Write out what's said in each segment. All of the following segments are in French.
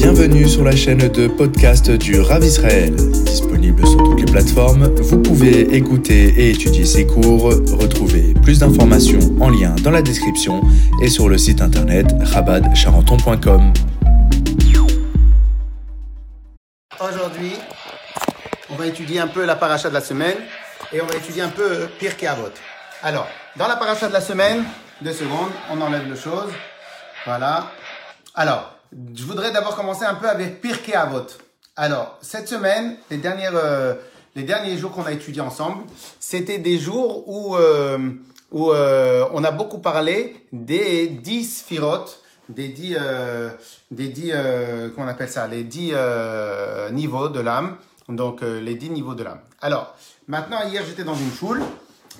Bienvenue sur la chaîne de podcast du Rav Israël. Disponible sur toutes les plateformes, vous pouvez écouter et étudier ses cours. Retrouvez plus d'informations en lien dans la description et sur le site internet rabadcharenton.com. Aujourd'hui, on va étudier un peu la paracha de la semaine et on va étudier un peu Pirkei Avot. Alors, dans la paracha de la semaine, deux secondes, on enlève le chose. Voilà. Alors, je voudrais d'abord commencer un peu avec Pirkei Avot. Alors, cette semaine, les, dernières, euh, les derniers jours qu'on a étudiés ensemble, c'était des jours où, euh, où euh, on a beaucoup parlé des dix sphirotes, des dix, euh, des dix euh, comment on appelle ça, les dix euh, niveaux de l'âme. Donc, les dix niveaux de l'âme. Alors, maintenant, hier, j'étais dans une foule.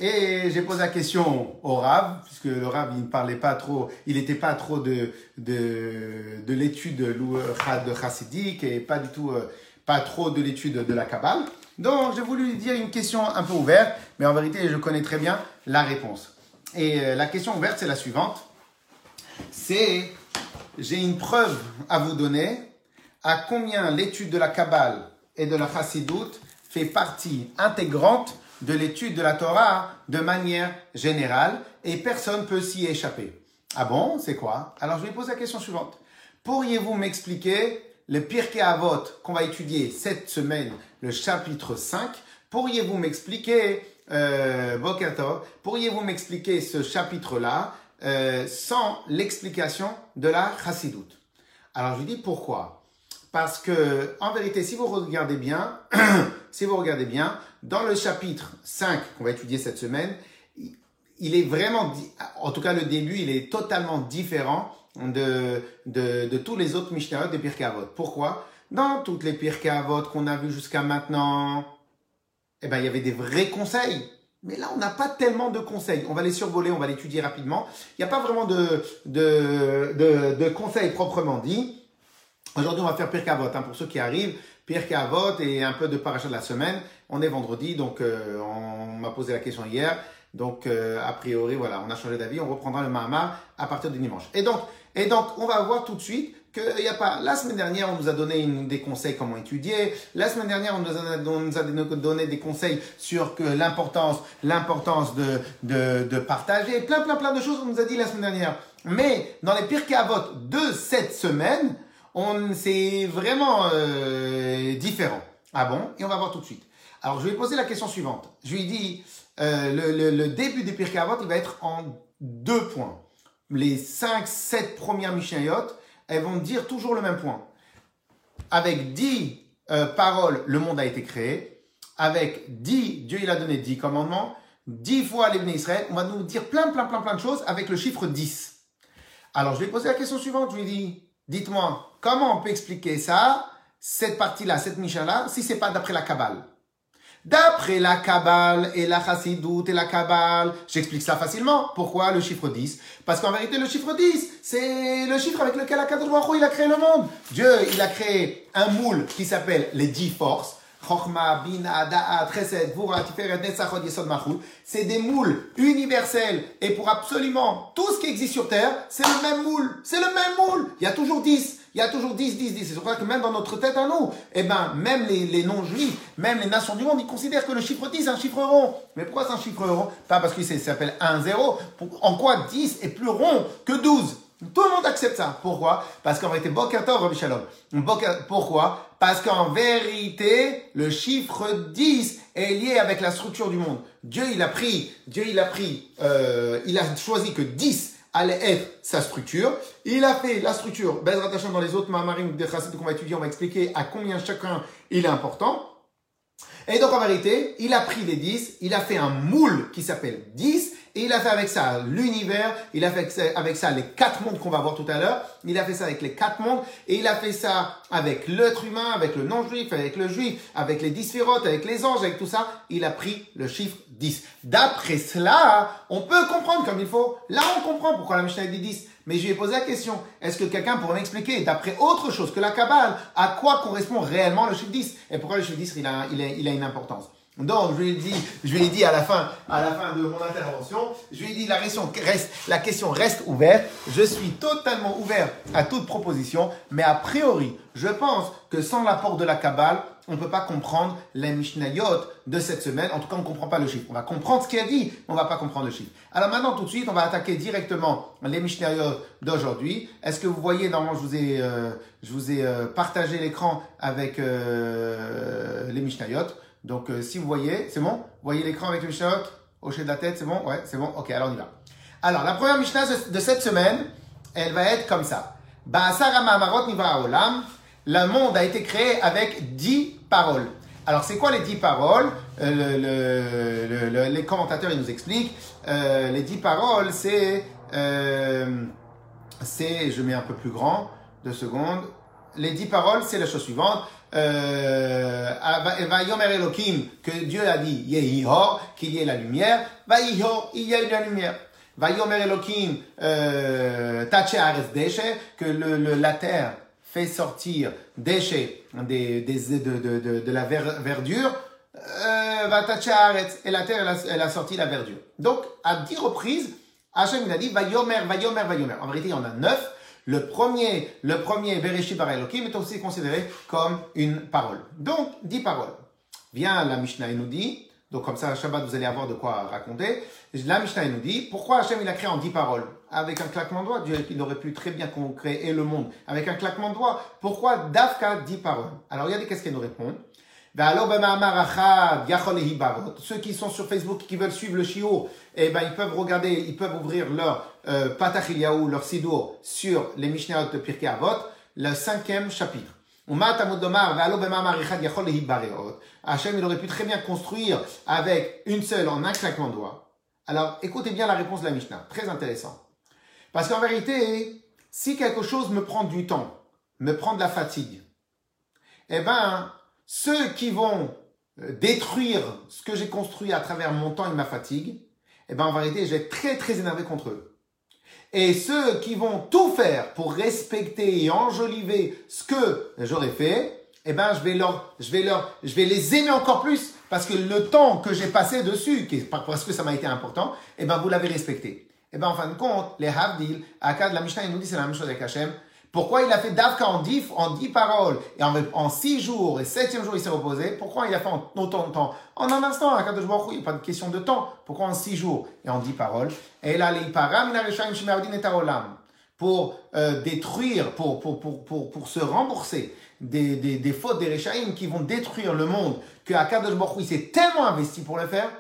Et j'ai posé la question au Rav, puisque le Rav, il ne parlait pas trop, il n'était pas trop de, de, de l'étude de, de chassidique et pas du tout, euh, pas trop de l'étude de la Kabbale. Donc, j'ai voulu lui dire une question un peu ouverte, mais en vérité, je connais très bien la réponse. Et euh, la question ouverte, c'est la suivante. C'est, j'ai une preuve à vous donner à combien l'étude de la Kabbale et de la chassidoute fait partie intégrante de l'étude de la Torah de manière générale et personne ne peut s'y échapper. Ah bon, c'est quoi? Alors je vais poser la question suivante. Pourriez-vous m'expliquer le Pirkei Avot qu'on va étudier cette semaine, le chapitre 5 Pourriez-vous m'expliquer, euh, pourriez-vous m'expliquer ce chapitre-là euh, sans l'explication de la chassidoute? Alors je dis pourquoi Parce que, en vérité, si vous regardez bien, si vous regardez bien, dans le chapitre 5 qu'on va étudier cette semaine, il est vraiment, en tout cas le début, il est totalement différent de, de, tous les autres Mishnayot des Pirkei Avot. Pourquoi? Dans toutes les Pirkei Avot qu'on a vues jusqu'à maintenant, eh ben, il y avait des vrais conseils. Mais là, on n'a pas tellement de conseils. On va les survoler, on va l'étudier rapidement. Il n'y a pas vraiment de, de, de, conseils proprement dit. Aujourd'hui, on va faire Pirkei Avot. Hein, pour ceux qui arrivent, Pirkei Avot et un peu de paracha de la semaine. On est vendredi, donc euh, on m'a posé la question hier. Donc, euh, a priori, voilà, on a changé d'avis. On reprendra le Mahamar à partir du dimanche. Et donc, et donc on va voir tout de suite qu'il n'y a pas. La semaine dernière, on nous a donné une, des conseils comment étudier. La semaine dernière, on nous a, on nous a donné des conseils sur que l'importance, l'importance de, de, de partager. Plein, plein, plein de choses qu'on nous a dit la semaine dernière. Mais dans les Pirkei Avot de cette semaine, on c'est vraiment euh, différent. Ah bon? Et on va voir tout de suite. Alors, je vais poser la question suivante. Je lui dis, euh, le, début des Pirkei il va être en deux points. Les cinq, sept premières Mishnayot, elles vont dire toujours le même point. Avec dix euh, paroles, le monde a été créé. Avec dix, Dieu il a donné dix commandements. Dix fois les Israël, on va nous dire plein, plein, plein, plein de choses avec le chiffre 10. Alors, je vais poser la question suivante. Je lui dis, dites-moi, comment on peut expliquer ça, cette partie-là, cette Mishnah-là, si c'est pas d'après la Kabbale D'après la Kabbale et la Chassidoute et la Kabbale, j'explique ça facilement. Pourquoi le chiffre 10 Parce qu'en vérité, le chiffre 10, c'est le chiffre avec lequel il a créé le monde. Dieu, il a créé un moule qui s'appelle les 10 forces. C'est des moules universels. Et pour absolument tout ce qui existe sur Terre, c'est le même moule. C'est le même moule. Il y a toujours 10. Il y a toujours 10, 10, 10. C'est pour ça que même dans notre tête à nous, eh ben, même les, les non-juifs, même les nations du monde, ils considèrent que le chiffre 10 est un chiffre rond. Mais pourquoi c'est un chiffre rond? Pas parce qu'il s'appelle 1, 0. En quoi 10 est plus rond que 12 tout le monde accepte ça. Pourquoi? Parce qu'en vérité, Rabbi Shalom. Pourquoi? Parce qu'en vérité, le chiffre 10 est lié avec la structure du monde. Dieu, il a pris, Dieu, il a pris, euh, il a choisi que 10 allait être sa structure. Il a fait la structure, Bezrat Hashem, dans les autres Mahamarim de Chassid qu'on va étudier, on va expliquer à combien chacun il est important. Et donc en vérité, il a pris les 10, il a fait un moule qui s'appelle 10, et il a fait avec ça l'univers, il a fait avec ça les quatre mondes qu'on va voir tout à l'heure, il a fait ça avec les quatre mondes, et il a fait ça avec l'être humain, avec le non-juif, avec le juif, avec les dix avec les anges, avec tout ça, il a pris le chiffre 10. D'après cela, on peut comprendre comme il faut. Là, on comprend pourquoi la Mishnah dit 10. Mais je lui ai posé la question, est-ce que quelqu'un pourrait m'expliquer, d'après autre chose que la Kabbale, à quoi correspond réellement le chiffre 10 Et pourquoi le chiffre 10, il a, il a, il a une importance? Donc, je lui ai dit, je lui ai dit à la fin, à la fin de mon intervention, je lui ai dit la question reste, la question reste ouverte. Je suis totalement ouvert à toute proposition, mais a priori, je pense que sans l'apport de la Kabbale, on ne peut pas comprendre les Mishnayot de cette semaine. En tout cas, on ne comprend pas le chiffre. On va comprendre ce qu'il a dit, mais on ne va pas comprendre le chiffre. Alors maintenant, tout de suite, on va attaquer directement les Mishnayot d'aujourd'hui. Est-ce que vous voyez, normalement, je vous ai, euh, je vous ai euh, partagé l'écran avec euh, les Mishnayot. Donc, si vous voyez, c'est bon? Vous voyez l'écran avec le Mishnayot? Hocher de la tête, c'est bon? Ouais, c'est bon Ok, alors on y va. Alors, la première Mishnah de cette semaine, elle va être comme ça. Olam. Le monde a été créé avec dix paroles. Alors, c'est quoi les dix paroles? Euh, le, le, Les commentateurs, ils nous expliquent. Euh, les dix paroles, c'est... Euh, c'est... Je mets un peu plus grand, deux secondes. Les dix paroles, c'est la chose suivante. Euh, va yomer Elohim, que Dieu a dit, qu'il y ait la lumière. Va il y a eu la lumière. Va yomer Elohim, euh, Tache Ares Deshe, que le, le, la terre fait sortir des, des, de, de, de, de la verdure, euh, va tacher et la terre, elle a, a, sorti la verdure. Donc, à dix reprises, Hachem, il a dit, va yomer, va yomer, va yomer. En vérité, il y en a neuf. Le premier, le premier, Bereshit bar est aussi considéré comme une parole. Donc, dix paroles. Vient la Mishnah nous dit, donc comme ça, Shabbat, vous allez avoir de quoi raconter. La Mishnah nous dit, pourquoi Hachem il a créé en dix paroles? Avec un claquement de doigts, Dieu il aurait pu très bien créer le monde avec un claquement de doigts. Pourquoi Dafka dix paroles Alors regardez qu'est-ce qu'elle nous répond. Ceux qui sont sur Facebook, qui veulent suivre le chiot, eh ben, ils peuvent regarder, ils peuvent ouvrir leur euh, Patachiliaou, leur Sidour sur les Mishnayot de Pirkei Avot, le cinquième chapitre. Hachem, il aurait pu très bien construire avec une seule en un claquement de doigts. Alors, écoutez bien la réponse de la Mishnah. Très intéressant. Parce qu'en vérité, si quelque chose me prend du temps, me prend de la fatigue, eh ben, ceux qui vont euh, détruire ce que j'ai construit à travers mon temps et ma fatigue, eh ben, en vérité, je vais être très, très énervé contre eux. Et ceux qui vont tout faire pour respecter et enjoliver ce que j'aurais fait, eh ben, je vais leur, je vais les aimer encore plus parce que le temps que j'ai passé dessus, parce que ça m'a été important, eh ben, vous l'avez respecté. Eh ben, en fin de compte, les Havdil, de la Mishnah, il nous dit c'est la même chose avec Hachem. Pourquoi il a fait Davka en dix, en dix paroles et en, en six jours et septième jour il s'est reposé? Pourquoi il a fait en autant de temps? En un instant, à Baruch il n'y a pas de question de temps. Pourquoi en six jours et en dix paroles? Et là, les pour euh, détruire, pour, pour, pour, pour, pour se rembourser des, des, des fautes des Rechaim qui vont détruire le monde, que Akadosh Baruch il s'est tellement investi pour le faire,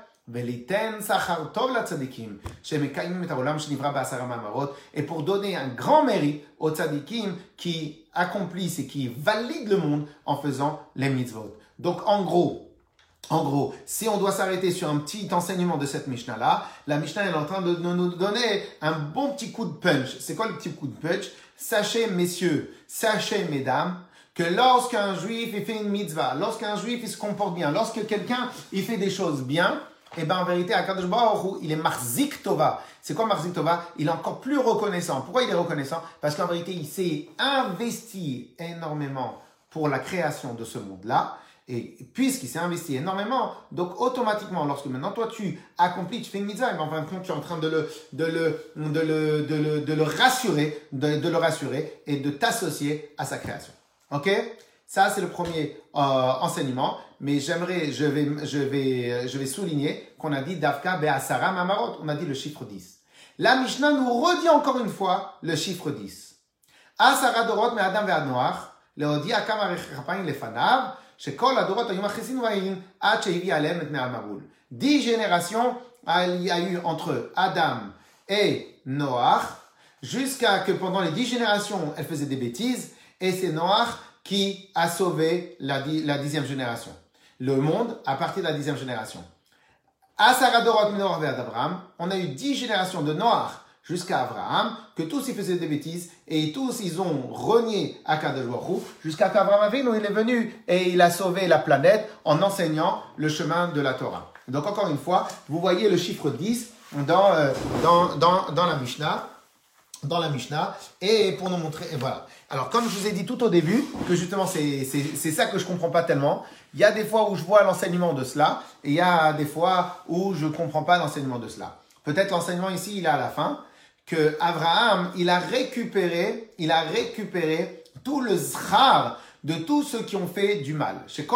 et pour donner un grand mérite aux tzadikim qui accomplissent et qui valident le monde en faisant les mitzvot. Donc en gros, en gros, si on doit s'arrêter sur un petit enseignement de cette Mishnah-là, la Mishnah est en train de nous donner un bon petit coup de punch. C'est quoi le petit coup de punch? Sachez, messieurs, sachez, mesdames, que lorsqu'un juif il fait une mitzvah, lorsqu'un juif il se comporte bien, lorsque quelqu'un il fait des choses bien, et bien en vérité, Akadosh Baruch il est Marzik Tova. C'est quoi Marzik Tova? Il est encore plus reconnaissant. Pourquoi il est reconnaissant? Parce qu'en vérité, il s'est investi énormément pour la création de ce monde-là. Et puisqu'il s'est investi énormément, donc automatiquement, lorsque maintenant toi tu accomplis, tu fais une mitzvah, et en fin de compte tu es en train de le, de le, de le, de le, de le rassurer, de le rassurer et de t'associer à sa création. Ok? Ça c'est le premier euh, enseignement mais j'aimerais, je vais, je vais, je vais souligner qu'on a dit Davka Be'asara Mamarot, on a dit le chiffre 10. La Mishnah nous redit encore une fois le chiffre 10. Asara Dorot me Adam ve'ad Noach, להודיע כמה כפיים לפניו, שכל הדורות היו מכניסים והיין עד שהביא עליהם את מהמבול. Dix générations il y a eu entre Adam et Noach, jusqu'à que pendant les dix générations, elle faisait des bêtises, et c'est Noach qui a sauvé la, la dixième génération le monde à partir de la dixième génération. Asaradorot Menor Abraham, on a eu dix générations de Noach jusqu'à Abraham, que tous ils faisaient des bêtises et tous ils ont renié Akadosh jusqu'à qu'Abraham il est venu et il a sauvé la planète en enseignant le chemin de la Torah. Donc encore une fois, vous voyez le chiffre 10 dans, euh, dans, dans, dans la Mishnah. dans la Mishnah et pour nous montrer, et voilà. Alors, comme je vous ai dit tout au début, que justement, c'est ça que je comprends pas tellement. Il y a des fois où je vois l'enseignement de cela, et il y a des fois où je comprends pas l'enseignement de cela. Peut-être l'enseignement ici, il est à la fin, que Abraham, il a récupéré, il a récupéré tout le zhar de tous ceux qui ont fait du mal. Chez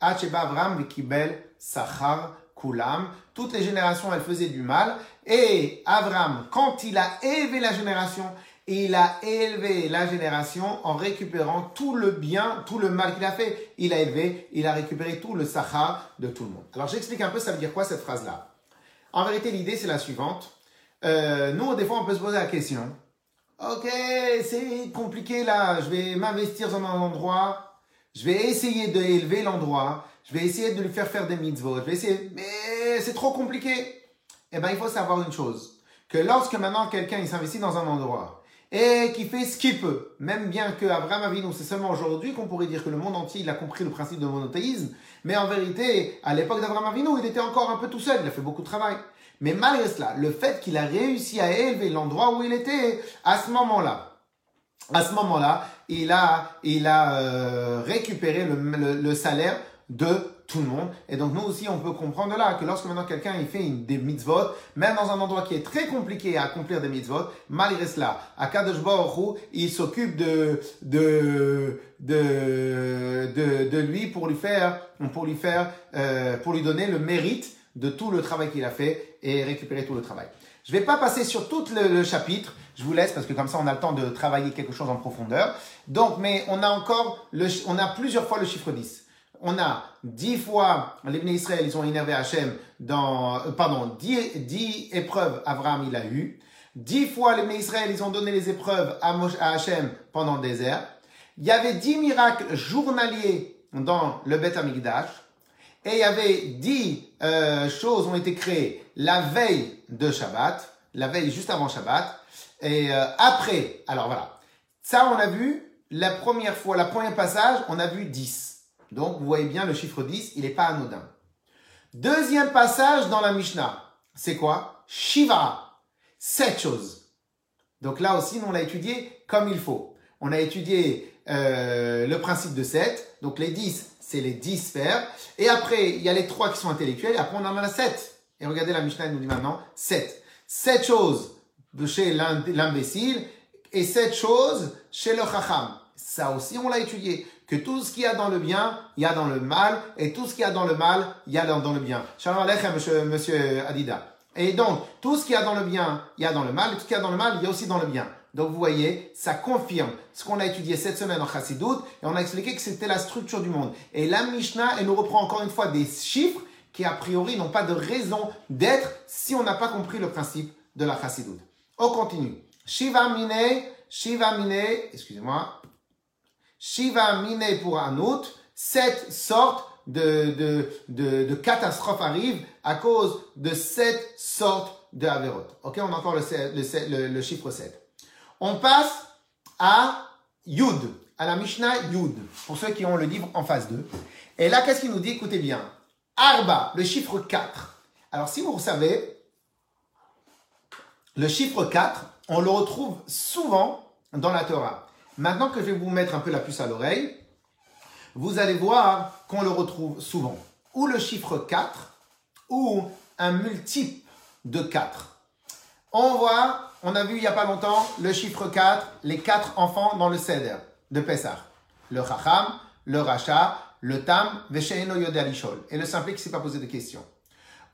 Acheba Abraham, Vikibel, Sachar, Kulam. Toutes les générations, elles faisaient du mal. Et Abraham, quand il a élevé la génération, il a élevé la génération en récupérant tout le bien, tout le mal qu'il a fait. Il a élevé, il a récupéré tout le sahar de tout le monde. Alors j'explique un peu, ça veut dire quoi cette phrase-là? En vérité, l'idée c'est la suivante. Euh, nous, des fois, on peut se poser la question. Ok, c'est compliqué là, je vais m'investir dans un endroit, je vais essayer d'élever l'endroit, je vais essayer de lui faire faire des mitzvot, je vais essayer, mais c'est trop compliqué. Eh bien, il faut savoir une chose, que lorsque maintenant quelqu'un s'investit dans un endroit, et qui fait ce qu'il peut. Même bien que Abraham Avinu, c'est seulement aujourd'hui qu'on pourrait dire que le monde entier il a compris le principe de monothéisme, mais en vérité, à l'époque d'Abraham Avinu, il était encore un peu tout seul, il a fait beaucoup de travail. Mais malgré cela, le fait qu'il a réussi à élever l'endroit où il était, à ce moment-là, à ce moment-là, il a, il a euh, récupéré le salaire de tout le monde. Et donc nous aussi, on peut comprendre là que lorsque maintenant quelqu'un il fait une, des mitzvot, même dans un endroit qui est très compliqué à accomplir des mitzvot, malgré cela, à Kadosh Baruch il s'occupe de de, de de de lui pour lui faire pour lui faire euh, pour lui donner le mérite de tout le travail qu'il a fait et récupérer tout le travail. Je vais pas passer sur tout le, chapitre, je vous laisse parce que comme ça on a le temps de travailler quelque chose en profondeur. Donc, mais on a encore le, on a plusieurs fois le chiffre 10 on a dix fois les Israël, ils ont énervé Hachem dans, euh, pardon, dix, épreuves Abraham il a eu. Dix fois les Israël, ils ont donné les épreuves à, Hachem pendant le désert. Il y avait dix miracles journaliers dans le Beth Amikdash. Et il y avait dix euh, choses ont été créées la veille de Shabbat, la veille juste avant Shabbat. Et euh, après, alors voilà. Ça, on a vu la première fois, la première passage, on a vu dix. Donc, vous voyez bien, le chiffre 10, il n'est pas anodin. Deuxième passage dans la Mishnah, c'est quoi? Shiva, sept choses. Donc là aussi, on l'a étudié comme il faut. On a étudié euh, le principe de 7. Donc les 10, c'est les 10 sphères. Et après, il y a les 3 qui sont intellectuels. Et après, on en a 7. Et regardez, la Mishnah nous dit maintenant 7. 7 choses chez l'imbécile et 7 choses chez le chacham. Ça aussi, on l'a étudié que tout ce qu'il y a dans le bien, il y a dans le mal, et tout ce qu'il y a dans le mal, il y a dans le bien. Shalom Aleichem, monsieur, monsieur Adida. Et donc, tout ce qu'il y a dans le bien, il y a dans le mal, et tout ce qu'il y a dans le mal, il y a aussi dans le bien. Donc, vous voyez, ça confirme ce qu'on a étudié cette semaine en Chassidut, et on a expliqué que c'était la structure du monde. Et la Mishnah, elle nous reprend encore une fois des chiffres qui, a priori, n'ont pas de raison d'être si on n'a pas compris le principe de la Chassidut. On continue. Shiva Mine, Shiva Mine, excusez-moi, Shiva Mine pour un autre, sept sortes de, de, de, catastrophes arrivent à cause de sept sortes de Averot. Ok, on a encore le, chiffre 7. On passe à Yud, à la Mishnah Yud, pour ceux qui ont le livre en phase 2. Et là, qu'est-ce qu'il nous dit? Écoutez bien. Arba, le chiffre 4. Alors, si vous savez, le chiffre 4, on le retrouve souvent dans la Torah. Maintenant que je vais vous mettre un peu la puce à l'oreille, vous allez voir qu'on le retrouve souvent. Ou le chiffre 4, ou un multiple de 4. On voit, on a vu il n'y a pas longtemps le chiffre 4, les quatre enfants dans le Seder de Pessah. Le Chacham, le Racha, le Tam, Vesheino Yode Alishol. Et le simple qui ne s'est pas posé de questions.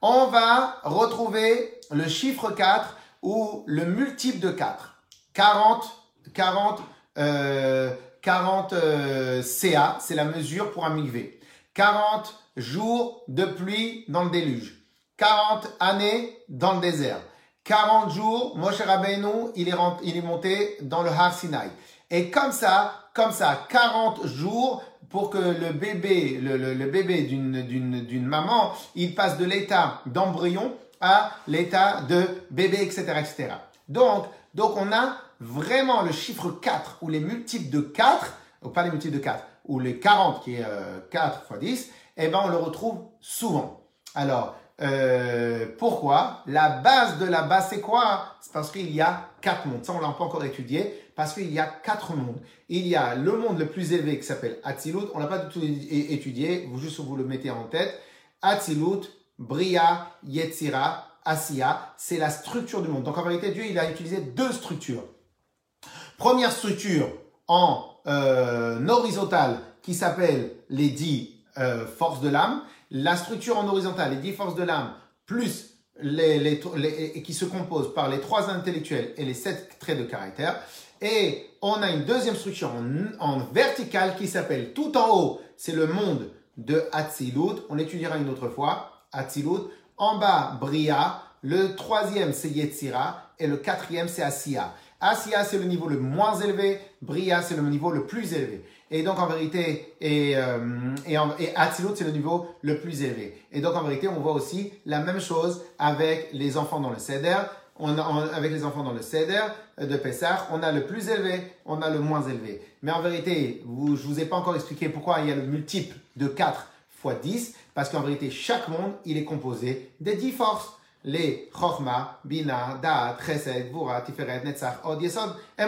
On va retrouver le chiffre 4 ou le multiple de 4. 40, 40 40 euh, CA, c'est la mesure pour un mikvé. 40 jours de pluie dans le déluge. 40 années dans le désert. 40 jours, Moshe Rabbeinu, il est, il est monté dans le Har Sinai. Et comme ça, comme ça, 40 jours pour que le bébé, le, le bébé d'une maman, il passe de l'état d'embryon à l'état de bébé, etc., etc. Donc, donc on a vraiment le chiffre 4 ou les multiples de 4, ou pas les multiples de 4, ou les 40 qui est 4 x 10, eh ben on le retrouve souvent. Alors, euh, pourquoi? La base de la base, c'est quoi C'est parce qu'il y a quatre mondes. Ça, on l'a pas encore étudié. Parce qu'il y a quatre mondes. Il y a le monde le plus élevé qui s'appelle Atzilut. On l'a pas du tout étudié. Vous juste vous le mettez en tête. Atzilut, Bria, Yetzira, Asiya. C'est la structure du monde. Donc en vérité, Dieu, il a utilisé deux structures. Première structure en euh, horizontal qui s'appelle les dix euh, forces de l'âme la structure en horizontal, les dix forces de l'âme, plus les, qui se composent par les trois intellectuels et les sept traits de caractère. Et on a une deuxième structure en, verticale qui s'appelle tout en haut, c'est le monde de Hatzilut. On l'étudiera une autre fois, Hatzilut. En bas, Bria. Le troisième, c'est Yetzira. Et le quatrième, c'est Asiya. Asiya, c'est le niveau le moins élevé. Bria, c'est le niveau le plus élevé. Et donc, en vérité, et, euh, et, c'est le niveau le plus élevé. Et donc, en vérité, on voit aussi la même chose avec les enfants dans le Seder. On avec les enfants dans le Seder de Pessah, on a le plus élevé, on a le moins élevé. Mais en vérité, vous, je vous ai pas encore expliqué pourquoi il y a le multiple de 4 fois 10, parce qu'en vérité, chaque monde, il est composé des 10 forces les Chochma, Bina, Da'at, Chesed, Vura, Tiferet, Netzach, Od, Yesod et.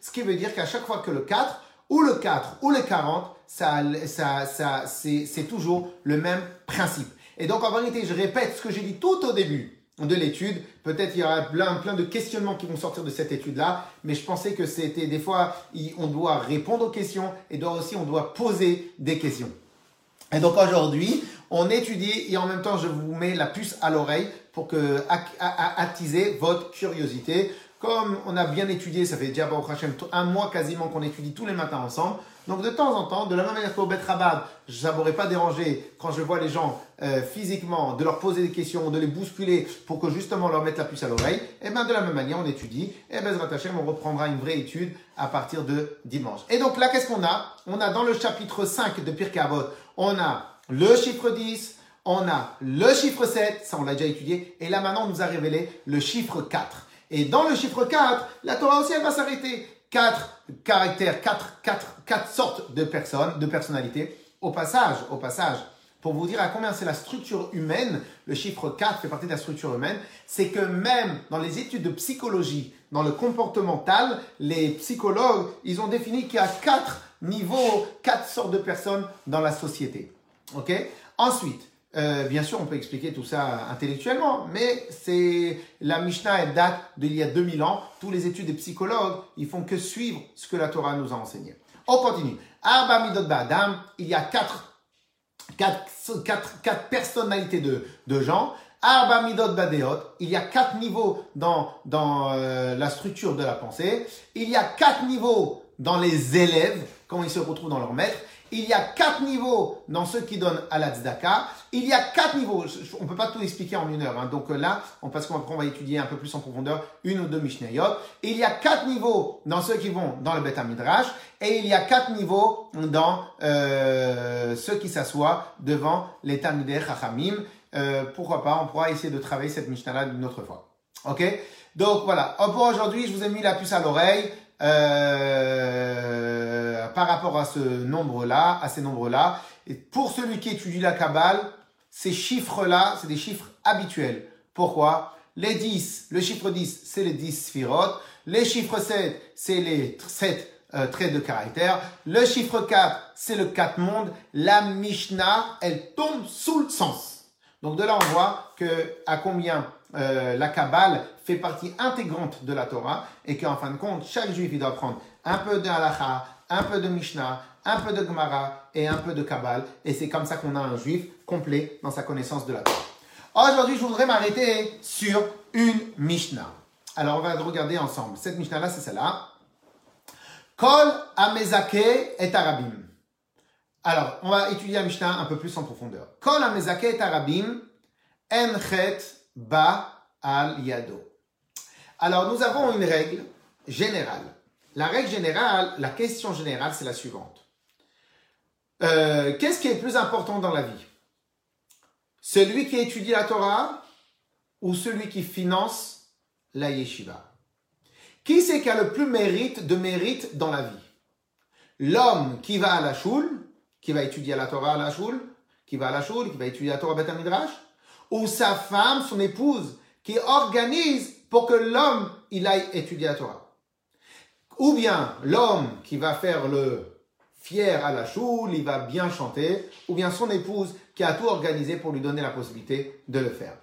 Ce qui veut dire qu'à chaque fois que le 4 ou le 4 ou le 40, ça, ça, ça, c'est toujours le même principe. Et donc en vérité, je répète ce que j'ai dit tout au début de l'étude. Peut-être il y aura plein, plein de questionnements qui vont sortir de cette étude-là, mais je pensais que c'était des fois, on doit répondre aux questions et doit aussi on doit poser des questions. Et donc aujourd'hui, on étudie et en même temps je vous mets la puce à l'oreille pour que attiser votre curiosité. Comme on a bien étudié, ça fait déjà un mois quasiment qu'on étudie tous les matins ensemble. Donc de temps en temps, de la même manière qu'au Bet Rabab, je ne pas déranger quand je vois les gens euh, physiquement, de leur poser des questions, de les bousculer pour que justement leur mettre la puce à l'oreille. Et eh bien de la même manière, on étudie. Et bien on reprendra une vraie étude à partir de dimanche. Et donc là, qu'est-ce qu'on a? On a dans le chapitre 5 de Pirkei on a le chiffre 10, on a le chiffre 7, ça on l'a déjà étudié, et là maintenant on nous a révélé le chiffre 4. Et dans le chiffre 4, la Torah aussi, elle va s'arrêter. Quatre caractères, quatre, quatre, quatre sortes de personnes, de personnalités. Au passage, au passage, pour vous dire à combien c'est la structure humaine, le chiffre 4 fait partie de la structure humaine, c'est que même dans les études de psychologie, dans le comportemental, les psychologues, ils ont défini qu'il y a quatre niveaux, quatre sortes de personnes dans la société. Ok? Ensuite, euh, bien sûr, on peut expliquer tout ça intellectuellement, mais c'est la Mishnah, elle date d'il y a 2000 ans. Tous les études des psychologues, ils font que suivre ce que la Torah nous a enseigné. On continue. Arba Midot Ba'adam, il y a quatre, quatre, quatre, quatre personnalités de, de gens. Arba Midot Badeot, il y a quatre niveaux dans, dans euh, la structure de la pensée. Il y a quatre niveaux dans les élèves, quand ils se retrouvent dans leur maître. Il y a quatre niveaux dans ceux qui donnent à la tzedaka. Il y a quatre niveaux. On ne peut pas tout expliquer en une heure. Hein. Donc euh, là, on, parce qu'on va étudier un peu plus en profondeur une ou deux Mishnayot. Il y a quatre niveaux dans ceux qui vont dans le Beth Midrash. Et il y a quatre niveaux dans euh, ceux qui s'assoient devant les Talmudei Chachamim. Euh, pourquoi pas, on pourra essayer de travailler cette Mishnah-là une autre fois. Ok? Donc voilà. Pour aujourd'hui, je vous ai mis la puce à l'oreille. Euh, par rapport à ce nombre-là, à ces nombres-là. Et pour celui qui étudie la Kabbale, ces chiffres-là, c'est des chiffres habituels. Pourquoi? Les 10, le chiffre 10, c'est les 10 sphirotes. Les chiffres 7, c'est les 7 euh, traits de caractère. Le chiffre 4, c'est le 4 mondes. La Mishnah, elle tombe sous le sens. Donc de là, on voit que à combien euh, la Kabbale fait partie intégrante de la Torah et qu'en fin de compte, chaque juif il doit prendre un peu de halakha, un peu de Mishnah, un peu de Gemara et un peu de Kabbale. Et c'est comme ça qu'on a un juif complet dans sa connaissance de la Torah. Aujourd'hui, je voudrais m'arrêter sur une Mishnah. Alors, on va regarder ensemble. Cette Mishnah-là, c'est celle-là. Kol amezake et arabim. Alors, on va étudier la Mishnah un peu plus en profondeur. Kol amezake et arabim enchet ba al yado. Alors, nous avons une règle générale. La règle générale, la question générale, c'est la suivante. Euh, qu'est-ce qui est le plus important dans la vie? Celui qui étudie la Torah ou celui qui finance la yeshiva? Qui c'est qui a le plus mérite de mérite dans la vie? L'homme qui va à la choule, qui va étudier la Torah à la choule, qui va à la choule, qui va étudier la Torah à Midrash ou sa femme, son épouse, qui organise pour que l'homme, il aille étudier la Torah? Ou bien l'homme qui va faire le fier à la choule, il va bien chanter, ou bien son épouse qui a tout organisé pour lui donner la possibilité de le faire.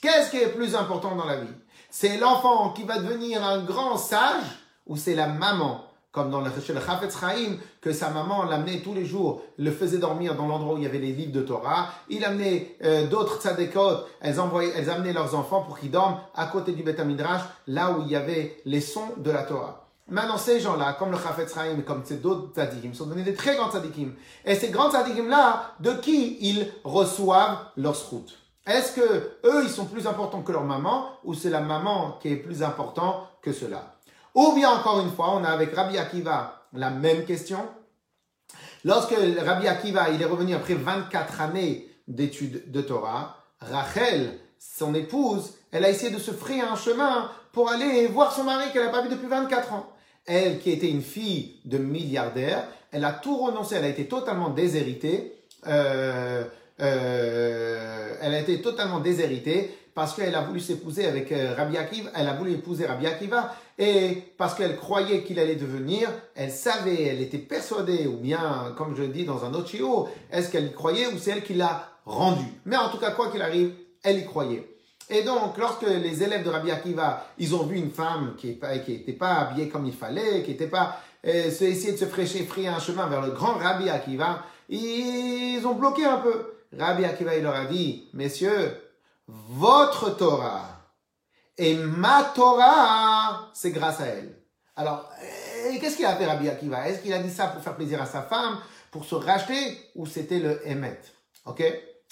Qu'est-ce qui est plus important dans la vie? C'est l'enfant qui va devenir un grand sage ou c'est la maman? Comme dans le, chez Chafetz Chaim, que sa maman l'amenait tous les jours, le faisait dormir dans l'endroit où il y avait les livres de Torah. Il amenait euh, d'autres tzadekot, elles, envoyaient, elles amenaient leurs enfants pour qu'ils dorment à côté du Beth Midrash, là où il y avait les sons de la Torah. Maintenant, ces gens-là, comme le Chafetz Chaim, comme ces d'autres tzadikim, sont devenus des très grands tzadikim. Et ces grands tzadikim-là, de qui ils reçoivent leur route Est-ce que eux, ils sont plus importants que leur maman, ou c'est la maman qui est plus important que cela? Ou bien encore une fois, on a avec Rabbi Akiva la même question. Lorsque Rabbi Akiva il est revenu après 24 années d'études de Torah, Rachel, son épouse, elle a essayé de se frayer un chemin pour aller voir son mari qu'elle n'a pas vu depuis 24 ans. Elle, qui était une fille de milliardaire, elle a tout renoncé, elle a été totalement déshéritée. Euh, euh, elle a été totalement déshéritée parce qu'elle a voulu s'épouser avec euh, Rabbi Akiva, elle a voulu épouser Rabbi Akiva, et parce qu'elle croyait qu'il allait devenir, elle savait, elle était persuadée, ou bien, comme je dis dans un autre chiot, est-ce qu'elle y croyait ou c'est elle qui l'a rendu. Mais en tout cas, quoi qu'il arrive, elle y croyait. Et donc, lorsque les élèves de Rabbi Akiva, ils ont vu une femme qui n'était pas habillée comme il fallait, qui n'était pas euh, essayer de se fraîcher, frayer un chemin vers le grand Rabbi Akiva, ils ont bloqué un peu. Rabbi Akiva, il leur a dit, messieurs, votre Torah et ma Torah, c'est grâce à elle. Alors, euh, qu'est-ce qu'il a fait Rabbi Akiva? Est-ce qu'il a dit ça pour faire plaisir à sa femme, pour se racheter, ou c'était le Emet Ok?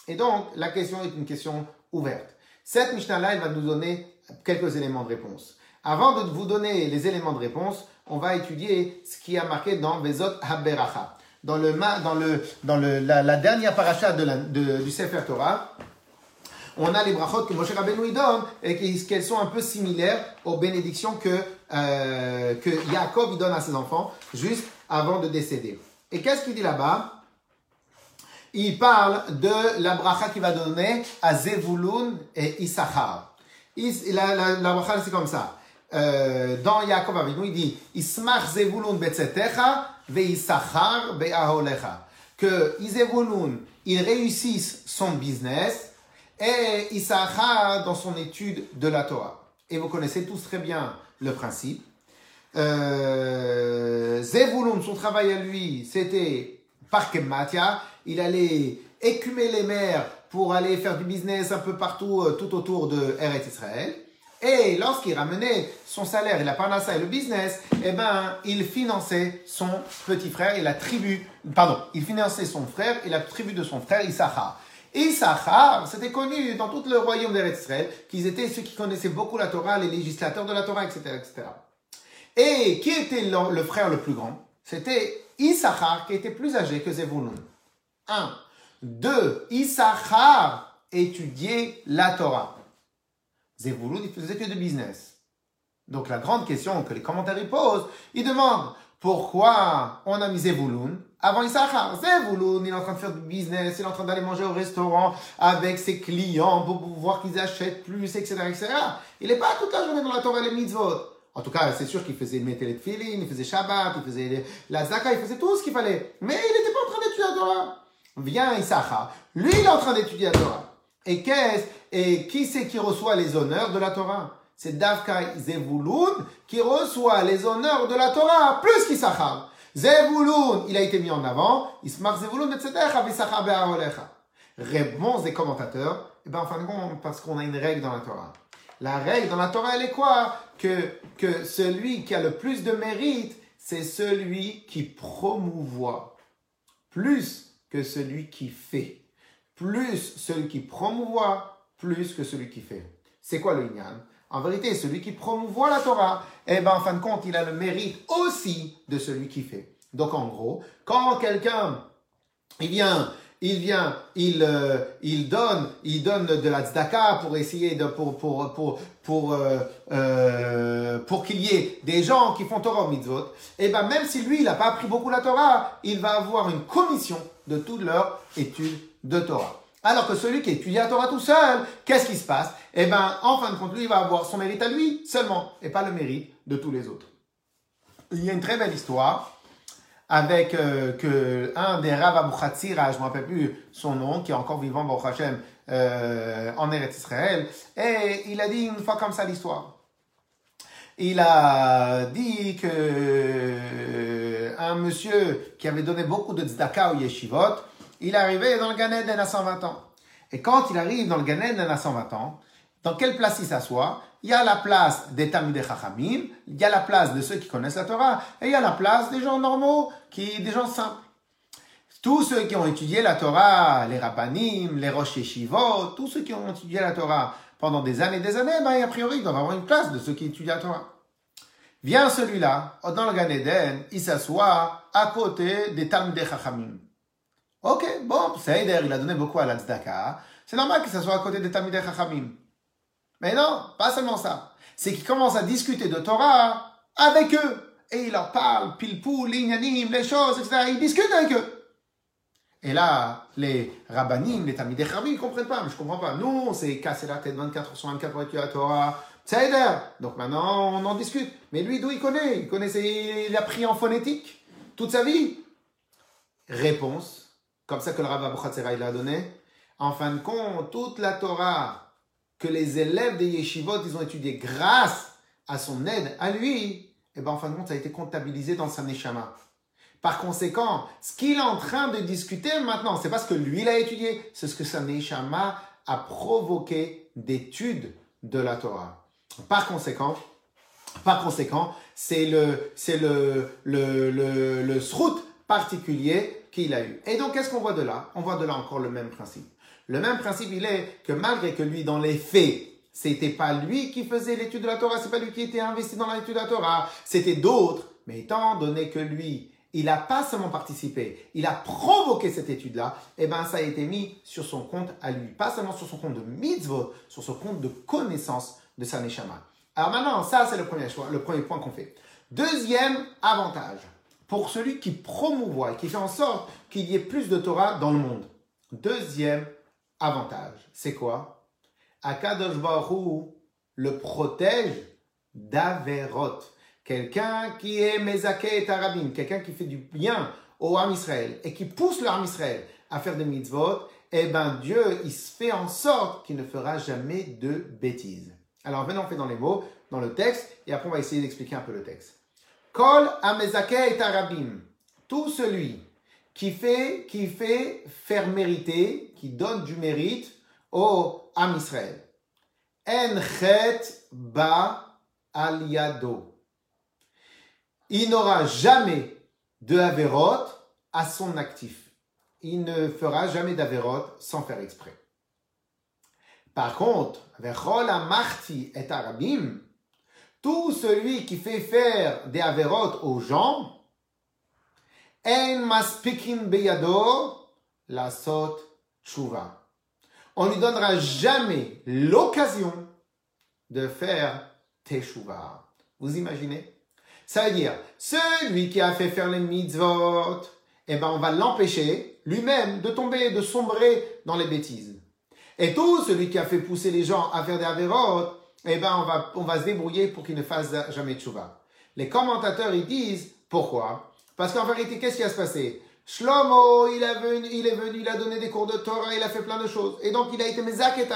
Et donc, la question est une question ouverte. Cette Mishnah-là, elle va nous donner quelques éléments de réponse. Avant de vous donner les éléments de réponse, on va étudier ce qui a marqué dans Vezot HaBeracha. Dans, le, dans, le, dans le, la, dernière paracha de du Sefer Torah, on a les brachot que Moshe Rabbeinu donne et qu'elles sont un peu similaires aux bénédictions que, euh, que Yaakov donne à ses enfants juste avant de décéder. Et qu'est-ce qu'il dit là-bas? Il parle de la bracha qu'il va donner à Zevulun et Issachar. La, la, bracha, c'est comme ça. Euh, dans Yaakov Avinu, il dit Ismach Zevulun betzetecha ve be'aholecha. Que Zevulun, il réussisse son business et Issachar dans son étude de la Torah. Et vous connaissez tous très bien le principe. Euh, son travail à lui, c'était Parkematia. Il allait écumer les mers pour aller faire du business un peu partout, euh, tout autour de Eretz Israël. Et lorsqu'il ramenait son salaire et la parnassa et le business, eh ben, il finançait son petit frère et la tribu, pardon, il finançait son frère et la tribu de son frère Issachar. Issachar, c'était connu dans tout le royaume d'Eretz qu'ils étaient ceux qui connaissaient beaucoup la Torah, les législateurs de la Torah, etc. etc. Et qui était le, frère le plus grand? C'était Issachar, qui était plus âgé que Zevulun. Un. Deux, Issachar étudiait la Torah. Zevulun, il faisait que de business. Donc la grande question que les commentaires posent, ils demandent pourquoi on a mis Zevulun avant Issachar, Zevulun, il est en train de faire du business, il est en train d'aller manger au restaurant avec ses clients pour voir qu'ils achètent plus, etc., etc. Il n'est pas toute la journée dans la Torah les mitzvot. En tout cas, c'est sûr qu'il faisait mettre les tefillin, il faisait Shabbat, il faisait la Zaka, il faisait tout ce qu'il fallait. Mais il n'était pas en train d'étudier la Torah. Vient Issachar. Lui, il est en train d'étudier la Torah. Et qu'est-ce, et qui c'est qui reçoit les honneurs de la Torah? C'est Davkai Zevulun qui reçoit les honneurs de la Torah plus qu'Issachar. Zevulun, il a été mis en avant. Ismar Zevulun, etc. Réponse des commentateurs. Et eh ben, en fin de compte, parce qu'on a une règle dans la Torah. La règle dans la Torah, elle est quoi? Que, que celui qui a le plus de mérite, c'est celui qui promouvoit. Plus que celui qui fait. Plus celui qui promouvoit, plus que celui qui fait. C'est quoi le Inyan en vérité, celui qui promouvoit la Torah, eh ben, en fin de compte, il a le mérite aussi de celui qui fait. Donc, en gros, quand quelqu'un, il vient, il vient, il, euh, il donne, il donne de la tzedaka pour essayer de, pour, pour, pour, pour, euh, euh, pour qu'il y ait des gens qui font Torah mitzvot, et eh ben, même si lui, il n'a pas appris beaucoup la Torah, il va avoir une commission de toute leur étude de Torah. Alors que celui qui étudie la Torah tout seul, qu'est-ce qui se passe? Eh bien, en fin de compte, lui, il va avoir son mérite à lui seulement, et pas le mérite de tous les autres. Il y a une très belle histoire avec euh, que un des Rav Abouchatzira, je ne me rappelle plus son nom, qui est encore vivant, Baruch Hashem, euh, en Eretz Israël, et il a dit une fois comme ça l'histoire. Il a dit que euh, un monsieur qui avait donné beaucoup de tzedaka au yeshivot, il est arrivé dans le Gan Eden à 120 ans. Et quand il arrive dans le Gan Eden à 120 ans, dans quelle place il s'assoit? Il y a la place des Tamidei Chachamim, il y a la place de ceux qui connaissent la Torah, et il y a la place des gens normaux, qui, des gens simples. Tous ceux qui ont étudié la Torah, les Rabbanim, les Rosh Yeshivot, tous ceux qui ont étudié la Torah pendant des années et des années, ben, a priori, ils doivent avoir une place de ceux qui étudient la Torah. Vient celui-là, dans le Gan Eden, il s'assoit à côté des Tamidei Chachamim. Ok, bon, Seider, il a donné beaucoup à la tzedaka. C'est normal qu'il s'assoie à côté des Tamidei Chachamim. Mais non, pas seulement ça. C'est qu'il commence à discuter de Torah avec eux. Et il leur parle, pile poule, l'ignanim, les choses, etc. Il discute avec eux. Et là, les rabbanim, les chachamim, ils comprennent pas. Mais je comprends pas. Nous, on s'est cassé la tête 24 sur 24 pour étudier la Torah. Donc maintenant, on en discute. Mais lui, d'où il connaît? Il connaissait, il a pris en phonétique toute sa vie. Réponse comme ça que le Rav Abouchatzera il a donné. En fin de compte, toute la Torah que les élèves des yeshivot, ils ont étudié grâce à son aide, à lui, et ben en fin de compte, ça a été comptabilisé dans sa neshama. Par conséquent, ce qu'il est en train de discuter maintenant, c'est pas ce que lui il a étudié, c'est ce que sa neshama a provoqué d'études de la Torah. Par conséquent, par conséquent, c'est le, c'est le, le, le, le particulier qu'il a eu. Et donc, qu'est-ce qu'on voit de là? On voit de là encore le même principe. Le même principe, il est que malgré que lui, dans les faits, c'était pas lui qui faisait l'étude de la Torah, c'est pas lui qui était investi dans l'étude de la Torah, c'était d'autres. Mais étant donné que lui, il n'a pas seulement participé, il a provoqué cette étude-là, et eh ben ça a été mis sur son compte à lui, pas seulement sur son compte de mitzvot, sur son compte de connaissance de sa neshama. Alors maintenant, ça c'est le premier choix, le premier point qu'on fait. Deuxième avantage, pour celui qui promouvoit et qui fait en sorte qu'il y ait plus de Torah dans le monde. Deuxième avantage, c'est quoi? Akadosh Baruch le protège d'Averot. Quelqu'un qui est Mezaké et Arabim, quelqu'un qui fait du bien au Ham Israël et qui pousse le Ham Israël à faire des mitzvot, eh ben Dieu, il se fait en sorte qu'il ne fera jamais de bêtises. Alors venons, on fait dans les mots, dans le texte, et après on va essayer d'expliquer un peu le texte. Kol amezake et arabim. Tout celui qui fait, qui fait faire mériter, qui donne du mérite au Am Israël. En chet ba aliado. Il n'aura jamais de averot à son actif. Il ne fera jamais d'averot sans faire exprès. Par contre, et arabim, tout celui qui fait faire des avérotes aux gens, en maspikin beyado, la sot chouva. On lui donnera jamais l'occasion de faire teshuva. Vous imaginez? Ça veut dire, celui qui a fait faire les mitzvot, eh ben on va l'empêcher lui-même de tomber, de sombrer dans les bêtises. Et tout celui qui a fait pousser les gens à faire des avérotes, eh ben, on va, on va se débrouiller pour qu'il ne fasse jamais de. Les commentateurs, ils disent, pourquoi? Parce qu'en vérité, qu'est-ce qui va se passer? Shlomo, il, est venu, il est venu, il a donné des cours de Torah, il a fait plein de choses. Et donc, il a été Mezak. Et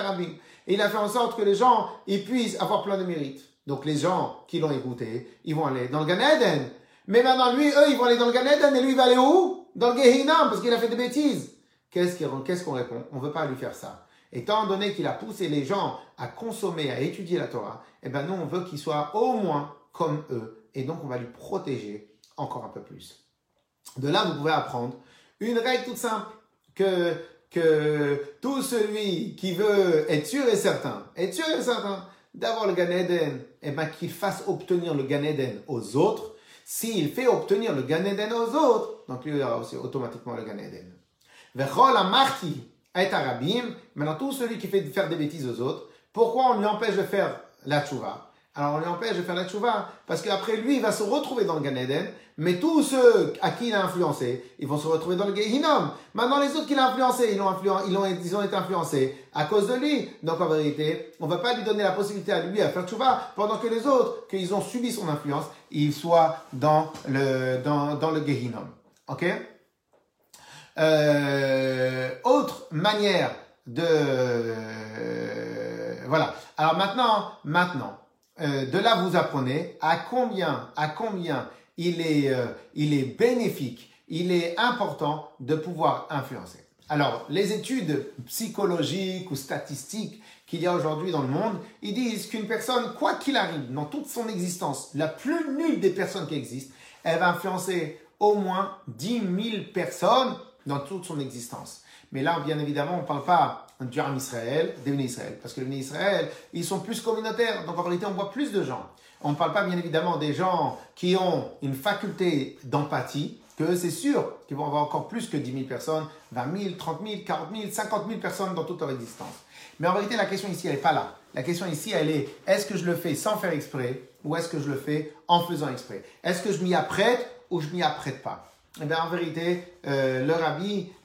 il a fait en sorte que les gens, ils puissent avoir plein de mérites. Donc, les gens qui l'ont écouté, ils vont aller dans le Gan Eden. Mais maintenant, lui, eux, ils vont aller dans le Gan Eden et lui, il va aller où? Dans le Gehinam, parce qu'il a fait des bêtises. Qu'est-ce qu'on répond? On ne veut pas lui faire ça. Étant donné qu'il a poussé les gens à consommer, à étudier la Torah, eh ben nous, on veut qu'il soit au moins comme eux. Et donc, on va lui protéger encore un peu plus. De là, vous pouvez apprendre une règle toute simple, que, que tout celui qui veut être sûr et certain, être sûr et certain d'avoir le Gan Eden, eh ben, qu'il fasse obtenir le Gan Eden aux autres. S'il fait obtenir le Gan Eden aux autres, donc lui, il aura aussi automatiquement le Gan Eden. Et Arabim, maintenant tout celui qui fait faire des bêtises aux autres, pourquoi on lui empêche de faire la tchouva alors on lui empêche de faire la tchouva, parce qu'après lui, il va se retrouver dans le Gan Eden, mais tous ceux à qui il a influencé, ils vont se retrouver dans le Gehinnom. Maintenant, les autres qu'il a influencés, ils ont, été influencés à cause de lui. Donc en vérité, on va pas lui donner la possibilité à lui à faire tchouva, pendant que les autres, qu'ils ont subi son influence, ils soient dans le, dans, dans. Ok? Euh, Autre manière de... Euh, voilà. Alors maintenant, maintenant, euh, de là vous apprenez à combien, à combien il est, euh, il est bénéfique, il est important de pouvoir influencer. Alors, les études psychologiques ou statistiques qu'il y a aujourd'hui dans le monde, ils disent qu'une personne, quoi qu'il arrive dans toute son existence, la plus nulle des personnes qui existent, elle va influencer au moins 10 000 personnes dans toute son existence. Mais là, bien évidemment, on ne parle pas du Ram Israël, des Israël. Parce que les Béné Israël, ils sont plus communautaires. Donc en réalité, on voit plus de gens. On ne parle pas bien évidemment des gens qui ont une faculté d'empathie, que c'est sûr qu'ils vont avoir encore plus que 10 000 personnes, 20 000, 30 000, 40 000, 50 000 personnes dans toute leur existence. Mais en réalité, la question ici, elle n'est pas là. La question ici, elle est, est-ce que je le fais sans faire exprès ou est-ce que je le fais en faisant exprès? Est-ce que je m'y apprête ou je m'y apprête pas? Eh bien, en vérité, euh, le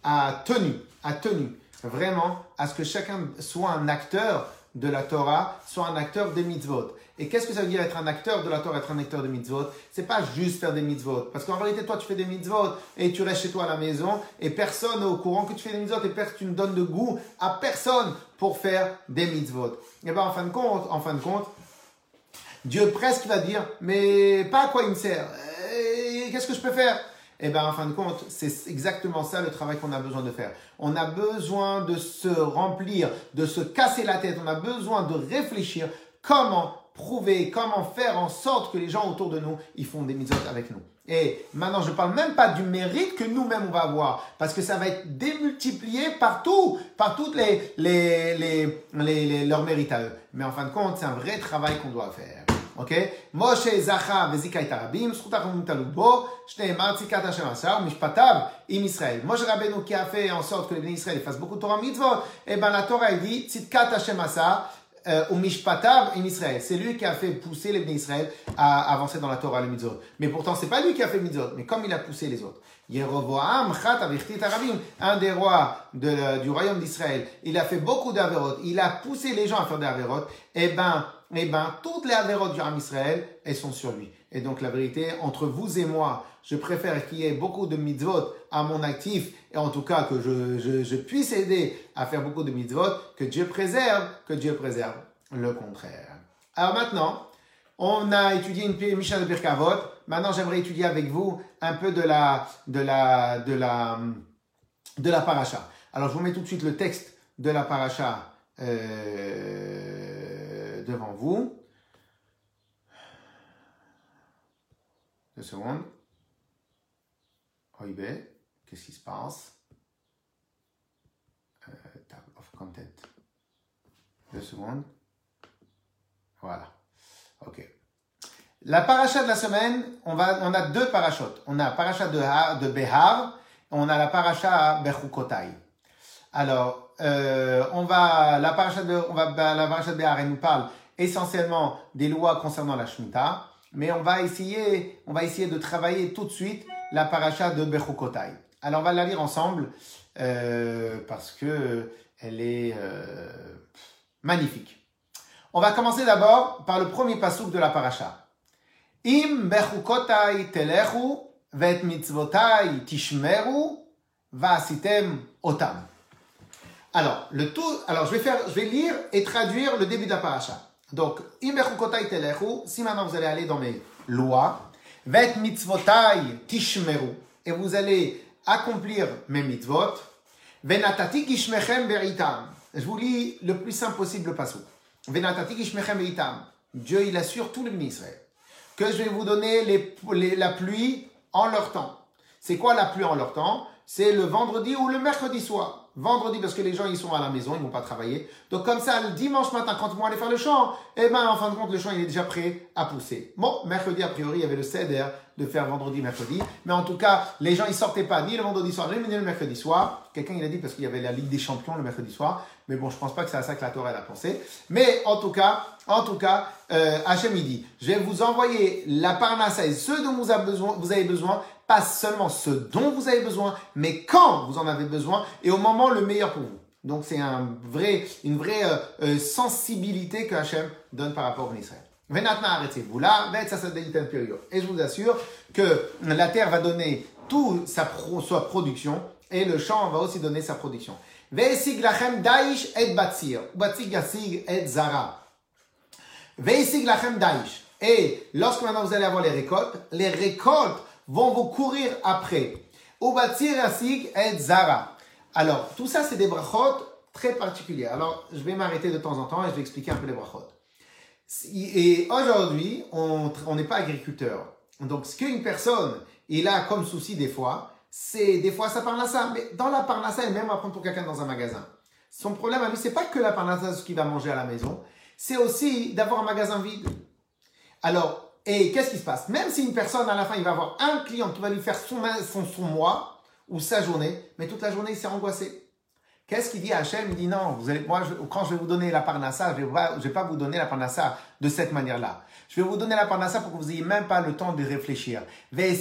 a tenu, a tenu vraiment à ce que chacun soit un acteur de la Torah, soit un acteur des mitzvot. Et qu'est-ce que ça veut dire être un acteur de la Torah, être un acteur des mitzvot? C'est pas juste faire des mitzvot. Parce qu'en réalité, toi, tu fais des mitzvot et tu restes chez toi à la maison et personne n'est au courant que tu fais des mitzvot et tu ne donnes de goût à personne pour faire des mitzvot. Et bien, en fin de compte, en fin de compte, Dieu presque va dire, mais pas à quoi il me sert. Qu'est-ce que je peux faire? Eh bien, en fin de compte, c'est exactement ça le travail qu'on a besoin de faire. On a besoin de se remplir, de se casser la tête. On a besoin de réfléchir comment prouver, comment faire en sorte que les gens autour de nous, ils font des mitzvot avec nous. Et maintenant, je ne parle même pas du mérite que nous-mêmes on va avoir, parce que ça va être démultiplié partout, par toutes les, leurs mérites à eux. Mais en fin de compte, c'est un vrai travail qu'on doit faire. Ok Moshe זכה וזיכה את הרבים, זכות החכמים תלו בו, שנאמר צדקת השם עשה ומשפטיו עם ישראל. משה רבנו qui a fait en sorte que les Israël fassent beaucoup de Torah mitzvot, et ben la Torah dit צדקת השם עשה euh, ou Mishpatav in Israël. C'est lui qui a fait pousser les Israël à avancer dans la Torah, les mitzvot. Mais pourtant, c'est pas lui qui a fait mitzvot, mais comme il a poussé les autres. Yeroboam, un des rois de, du royaume d'Israël, il a fait beaucoup d'avérotes, il a poussé les gens à faire des avérotes, et eh ben, et eh ben, toutes les avérotes du royaume d'Israël, elles sont sur lui. Et donc, la vérité, entre vous et moi, je préfère qu'il y ait beaucoup de mitzvot à mon actif, et en tout cas que je, puisse aider à faire beaucoup de mitzvot, que Dieu préserve, que Dieu préserve le contraire. Alors maintenant, on a étudié une Mishnah de Birkavot. Maintenant, j'aimerais étudier avec vous un peu de la, de la, de la, de la paracha. Alors, je vous mets tout de suite le texte de la paracha euh, devant vous. Deux secondes. OIB, qu'est-ce qui se passe? Euh, Table of content. Deux secondes. Voilà. Ok. La paracha de la semaine, on, va, on a deux parachutes. On a la paracha de, de Behar, on a la paracha Bechukotai. Alors, euh, on va, la paracha de, on va, la paracha de nous parle essentiellement des lois concernant la Shemitah, mais on va essayer, on va essayer de travailler tout de suite la paracha de Bechukotai. Alors, on va la lire ensemble, euh, parce que elle est euh, magnifique. On va commencer d'abord par le premier pasuk de la paracha. Im bechukotai telechu vet mitzvotai tishmeru vasitem otam. Alors, le tout, alors je vais faire, je vais lire et traduire le début de la paracha. Donc, si maintenant vous allez aller dans mes lois, vet tishmeru, et vous allez accomplir mes mitzvot, venatati kishmechem beritam. Je vous lis le plus simple possible le pasuk. Dieu, il assure tout le ministère que je vais vous donner la pluie en leur temps. C'est quoi la pluie en leur temps? C'est le vendredi ou le mercredi soir. Vendredi parce que les gens ils sont à la maison, ils vont pas travailler. Donc comme ça, le dimanche matin, quand ils vont aller faire le champ, eh ben en fin de compte, le champ il est déjà prêt à pousser. Bon, mercredi a priori, il y avait le CEDER de faire vendredi, mercredi. Mais en tout cas, les gens ils sortaient pas ni le vendredi soir, ni le mercredi soir. Quelqu'un il a dit parce qu'il y avait la Ligue des Champions le mercredi soir. Mais bon, je pense pas que c'est à ça que la Torah a pensé. Mais en tout cas, en tout cas, euh, Hachem il dit, je vais vous envoyer la parnassa et ceux dont vous avez besoin pas seulement ce dont vous avez besoin, mais quand vous en avez besoin et au moment le meilleur pour vous. Donc c'est un vrai, une vraie euh, euh, sensibilité que Hachem donne par rapport à Israël. Et je vous assure que la terre va donner toute sa, production et le champ va aussi donner sa production. daish et batsir. et zara. daish. Et lorsque maintenant vous allez avoir les récoltes, les récoltes vont vous courir après. Alors, tout ça, c'est des brachot très particuliers. Alors, je vais m'arrêter de temps en temps et je vais expliquer un peu les brachot. Et aujourd'hui, on n'est pas agriculteur. Donc, ce qu'une personne, il a comme souci des fois, c'est des fois sa parnassa. Mais dans la parnassa, elle même va prendre pour quelqu'un dans un magasin. Son problème à lui, c'est pas que la parnassa, ce qu'il va manger à la maison, c'est aussi d'avoir un magasin vide. Alors, et qu'est-ce qui se passe? Même si une personne, à la fin, il va avoir un client qui va lui faire son, son, mois ou sa journée, mais toute la journée, il s'est angoissé. Qu'est-ce qu'il dit à Hachem? Il dit non, vous allez, moi, quand je vais vous donner la parnassa, je ne vais, vais, pas vous donner la parnassa de cette manière-là. Je vais vous donner la parnassa pour que vous n'ayez même pas le temps de réfléchir. Le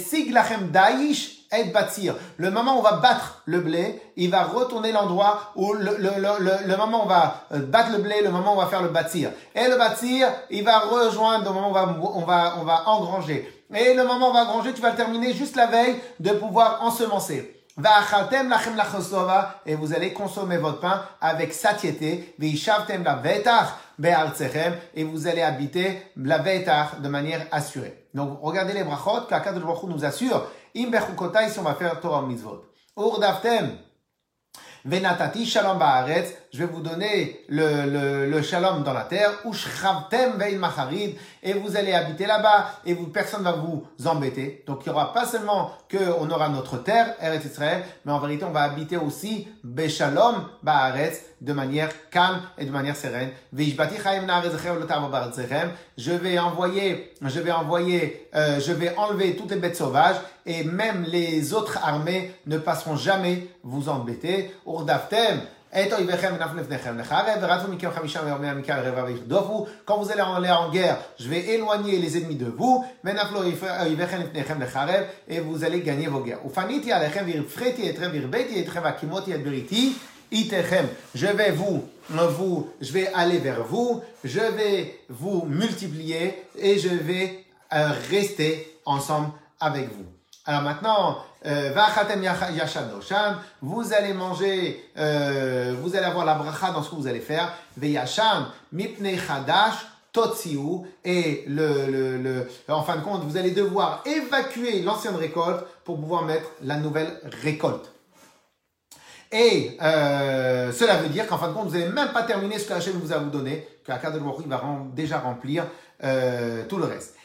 moment où on va battre le blé, il va retourner l'endroit où le, le, le, le, moment où on va euh, battre le blé, le moment où on va faire le bâtir. Et le bâtir, il va rejoindre le moment où on va, on va, on va engranger. Et le moment où on va engranger, tu vas le terminer juste la veille de pouvoir ensemencer. Et vous allez consommer votre pain avec satiété. Et vous allez habiter la vetar de manière assurée. Donc, regardez les brachot qu'Akadosh Baruch nous assure. Im si on va faire Torah mitzvot. Urdaftem. Venatati shalom ba'aretz, je vais vous donner le, le, le shalom dans la terre, ushravtem vein macharid, et vous allez habiter là-bas, et vous, personne va vous embêter. Donc il n'y aura pas seulement qu'on aura notre terre, Eretz Israël, mais en vérité on va habiter aussi Beshalom ba'aretz, de manière calme et de manière sereine. Je vais envoyer, je vais envoyer, euh, je vais enlever toutes les bêtes sauvages et même les autres armées ne passeront jamais vous embêter. Urdaftem, quand vous allez en guerre, je vais éloigner les ennemis de vous, et vous allez gagner vos guerres. Je vais vous, vous, je vais aller vers vous, je vais vous multiplier et je vais euh, rester ensemble avec vous. Alors maintenant, euh, vous allez manger, euh, vous allez avoir la bracha dans ce que vous allez faire. Veyasham mipnei chadash totsiu et le, le, le, en fin de compte, vous allez devoir évacuer l'ancienne récolte pour pouvoir mettre la nouvelle récolte. Et euh, cela veut dire qu'en fin de compte, vous n'avez même pas terminé ce que Hachem vous a vous donné, que de il va déjà remplir euh, tout le reste.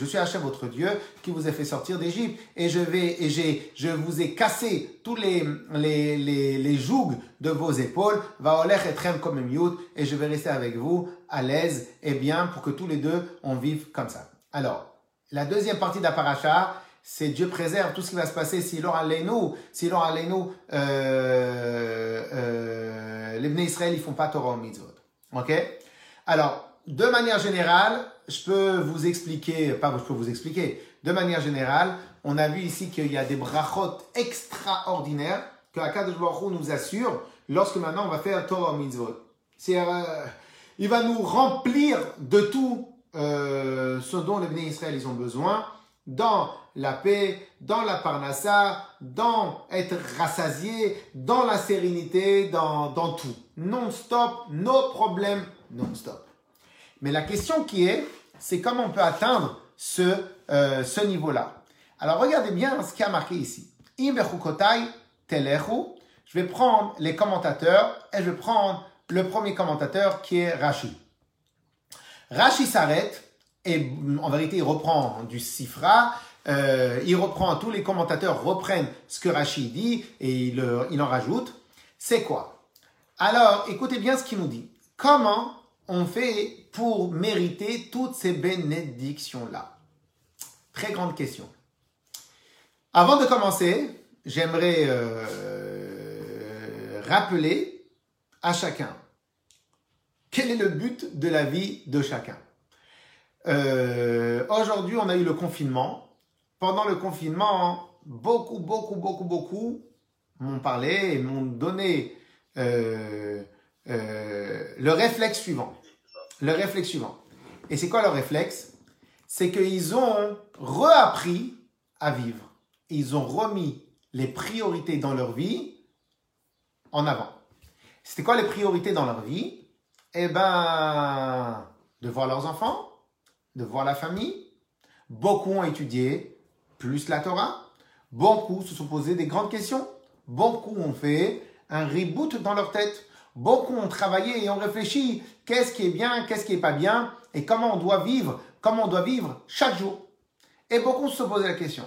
Je suis Hashem votre Dieu qui vous a fait sortir d'Égypte. Et je vais et j'ai je vous ai cassé tous les les les, les jougs de vos épaules, Vaolech Etrem Komemiu et je vais rester avec vous à l'aise et bien pour que tous les deux on vive comme ça. Alors, la deuxième partie de la c'est Dieu préserve tout ce qui va se passer si l'on nous, si l'on nous, euh, euh, les Israël ils font pas Torah au mitzvot. Ok? Alors, de manière générale, je peux vous expliquer, pas je peux vous expliquer, de manière générale, on a vu ici qu'il y a des brachot extraordinaires que Akadosh Baruch nous assure lorsque maintenant on va faire Torah mitzvot. C'est, euh, il va nous remplir de tout euh, ce dont les Israël ils ont besoin dans la paix, dans la parnassa, dans être rassasié, dans la sérénité, dans, dans tout. Non-stop, nos problèmes non-stop. Mais la question qui est, c'est comment on peut atteindre ce, euh, ce niveau-là. Alors regardez bien ce qui a marqué ici. Je vais prendre les commentateurs et je vais prendre le premier commentateur qui est Rashi. Rashi s'arrête et en vérité il reprend du Sifra, euh, il reprend, tous les commentateurs reprennent ce que Rashi dit et il, il en rajoute. C'est quoi? Alors écoutez bien ce qu'il nous dit. Comment on fait pour mériter toutes ces bénédictions-là Très grande question. Avant de commencer, j'aimerais euh, rappeler à chacun quel est le but de la vie de chacun? Euh, aujourd'hui, on a eu le confinement. Pendant le confinement, beaucoup, beaucoup, beaucoup, beaucoup m'ont parlé et m'ont donné euh, le réflexe suivant. Le réflexe suivant. Et c'est quoi le réflexe? C'est qu'ils ont reappris à vivre ils ont remis les priorités dans leur vie en avant. C'était quoi les priorités dans leur vie? Eh ben, de voir leurs enfants, de voir la famille. Beaucoup ont étudié plus la Torah. Beaucoup se sont posés des grandes questions. Beaucoup ont fait un reboot dans leur tête. Beaucoup ont travaillé et ont réfléchi qu'est-ce qui est bien, qu'est-ce qui est pas bien et comment on doit vivre, comment on doit vivre chaque jour. Et beaucoup se posé la question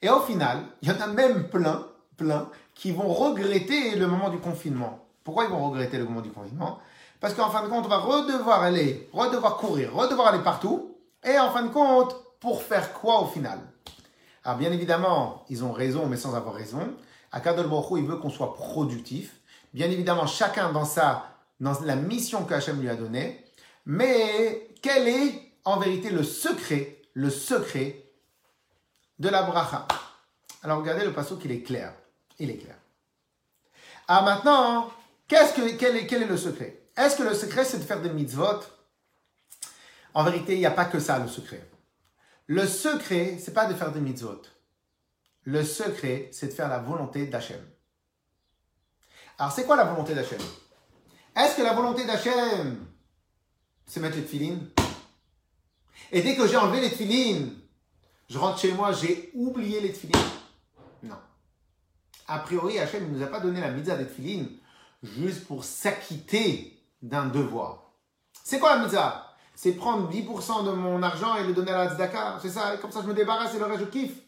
et au final, il y en a même plein, plein, qui vont regretter le moment du confinement. Pourquoi ils vont regretter le moment du confinement? Parce qu'en fin de compte, on va redevoir aller, redevoir courir, redevoir aller partout. Et en fin de compte, pour faire quoi au final? Alors bien évidemment, ils ont raison, mais sans avoir raison. Akadol Baruch il veut qu'on soit productif. Bien évidemment, chacun dans sa, dans la mission que Hachem lui a donnée. Mais quel est en vérité le secret, le secret de la bracha? Alors regardez le passage qu'il est clair. Il est clair. Ah maintenant, qu'est-ce que, quel, est, quel est le secret? Est-ce que le secret c'est de faire des mitzvot? En vérité, il n'y a pas que ça le secret. Le secret, c'est pas de faire des mitzvot. Le secret, c'est de faire la volonté d'Hachem. Alors c'est quoi la volonté d'Hachem? Est-ce que la volonté d'Hachem, c'est mettre les tefilines? Et dès que j'ai enlevé les tefilines, je rentre chez moi, j'ai oublié les tefilines? Non. A priori, Hachem ne nous a pas donné la mitzvah des tefilines juste pour s'acquitter d'un devoir. C'est quoi la mitzvah? C'est prendre 10% de mon argent et le donner à la tzedaka. C'est ça, comme ça je me débarrasse et le reste je kiffe.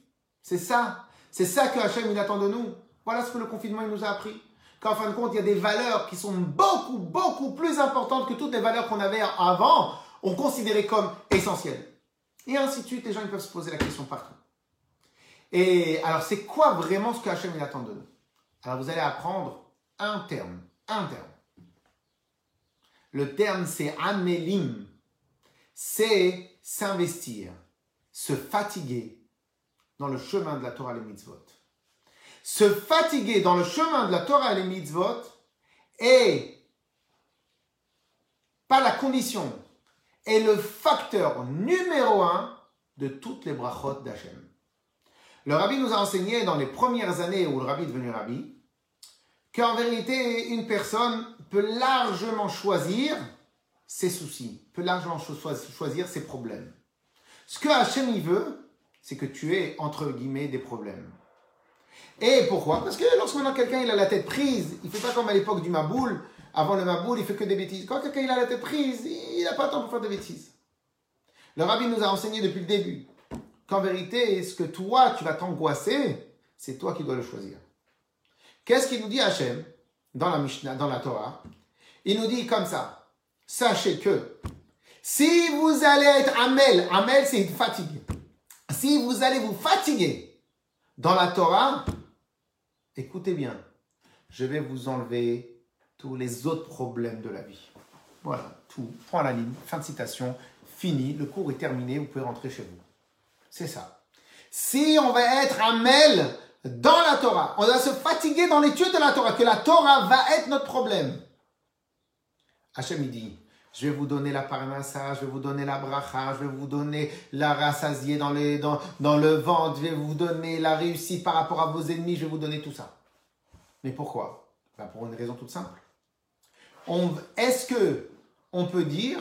C'est ça. C'est ça que Hachem il attend de nous. Voilà ce que le confinement il nous a appris. Qu'en fin de compte, il y a des valeurs qui sont beaucoup, beaucoup plus importantes que toutes les valeurs qu'on avait avant, on considérait comme essentielles. Et ainsi de suite, les gens ils peuvent se poser la question partout. Et alors, c'est quoi vraiment ce que Hachem attend de nous? Alors, vous allez apprendre un terme, un terme. Le terme, c'est amélim. C'est s'investir, se fatiguer dans le chemin de la Torah et mitzvot. Se fatiguer dans le chemin de la Torah et les mitzvot est pas la condition est le facteur numéro un de toutes les brachot d'Hachem. Le rabbi nous a enseigné dans les premières années où le rabbi est devenu rabbi qu'en vérité, une personne peut largement choisir ses soucis, peut largement choisir ses problèmes. Ce que Hachem y veut, c'est que tu aies, entre guillemets, des problèmes. Et pourquoi? Parce que lorsqu'on a quelqu'un, il a la tête prise, il ne fait pas comme à l'époque du Maboul, avant le Maboul, il fait que des bêtises. Quand quelqu'un il a la tête prise, il n'a pas le temps pour faire des bêtises. Le rabbi nous a enseigné depuis le début qu'en vérité, ce que toi, tu vas t'angoisser, c'est toi qui dois le choisir. Qu'est-ce qu'il nous dit Hachem dans la Mishnah, dans la Torah? Il nous dit comme ça Sachez que si vous allez être Amel, Amel c'est une fatigue. Si vous allez vous fatiguer dans la Torah, écoutez bien, je vais vous enlever tous les autres problèmes de la vie. Voilà, tout. Point à la ligne, fin de citation, fini, le cours est terminé, vous pouvez rentrer chez vous. C'est ça. Si on va être un dans la Torah, on va se fatiguer dans l'étude de la Torah, que la Torah va être notre problème. Hachem il dit, Je vais vous donner la parnassa, je vais vous donner la bracha, je vais vous donner la rassasier dans, les, dans, dans le ventre, je vais vous donner la réussite par rapport à vos ennemis, je vais vous donner tout ça. Mais pourquoi? Ben Pour une raison toute simple. Est-ce que on peut dire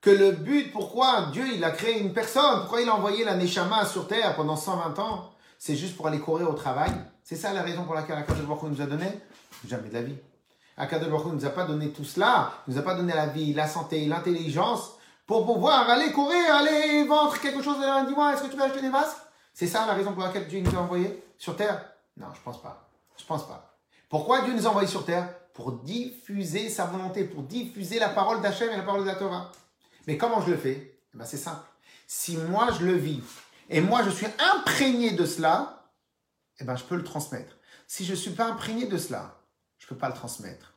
que le but, pourquoi Dieu il a créé une personne, pourquoi il a envoyé la Neshama sur terre pendant 120 ans, c'est juste pour aller courir au travail? C'est ça la raison pour laquelle Akadosh Baruch nous a donné Jamais de la vie. Akadosh Baruch nous a pas donné tout cela, il nous a pas donné la vie, la santé, l'intelligence pour pouvoir aller courir, aller vendre quelque chose. Dis-moi, est-ce que tu veux acheter des vases C'est ça la raison pour laquelle Dieu nous a envoyé sur terre? Non, je pense pas. Je pense pas. Pourquoi Dieu nous a envoyés sur terre? Pour diffuser sa volonté, pour diffuser la parole d'Hachem et la parole de la Torah. Mais comment je le fais? Eh ben, C'est simple. Si moi je le vis et moi je suis imprégné de cela, eh ben, je peux le transmettre. Si je ne suis pas imprégné de cela, je ne peux pas le transmettre.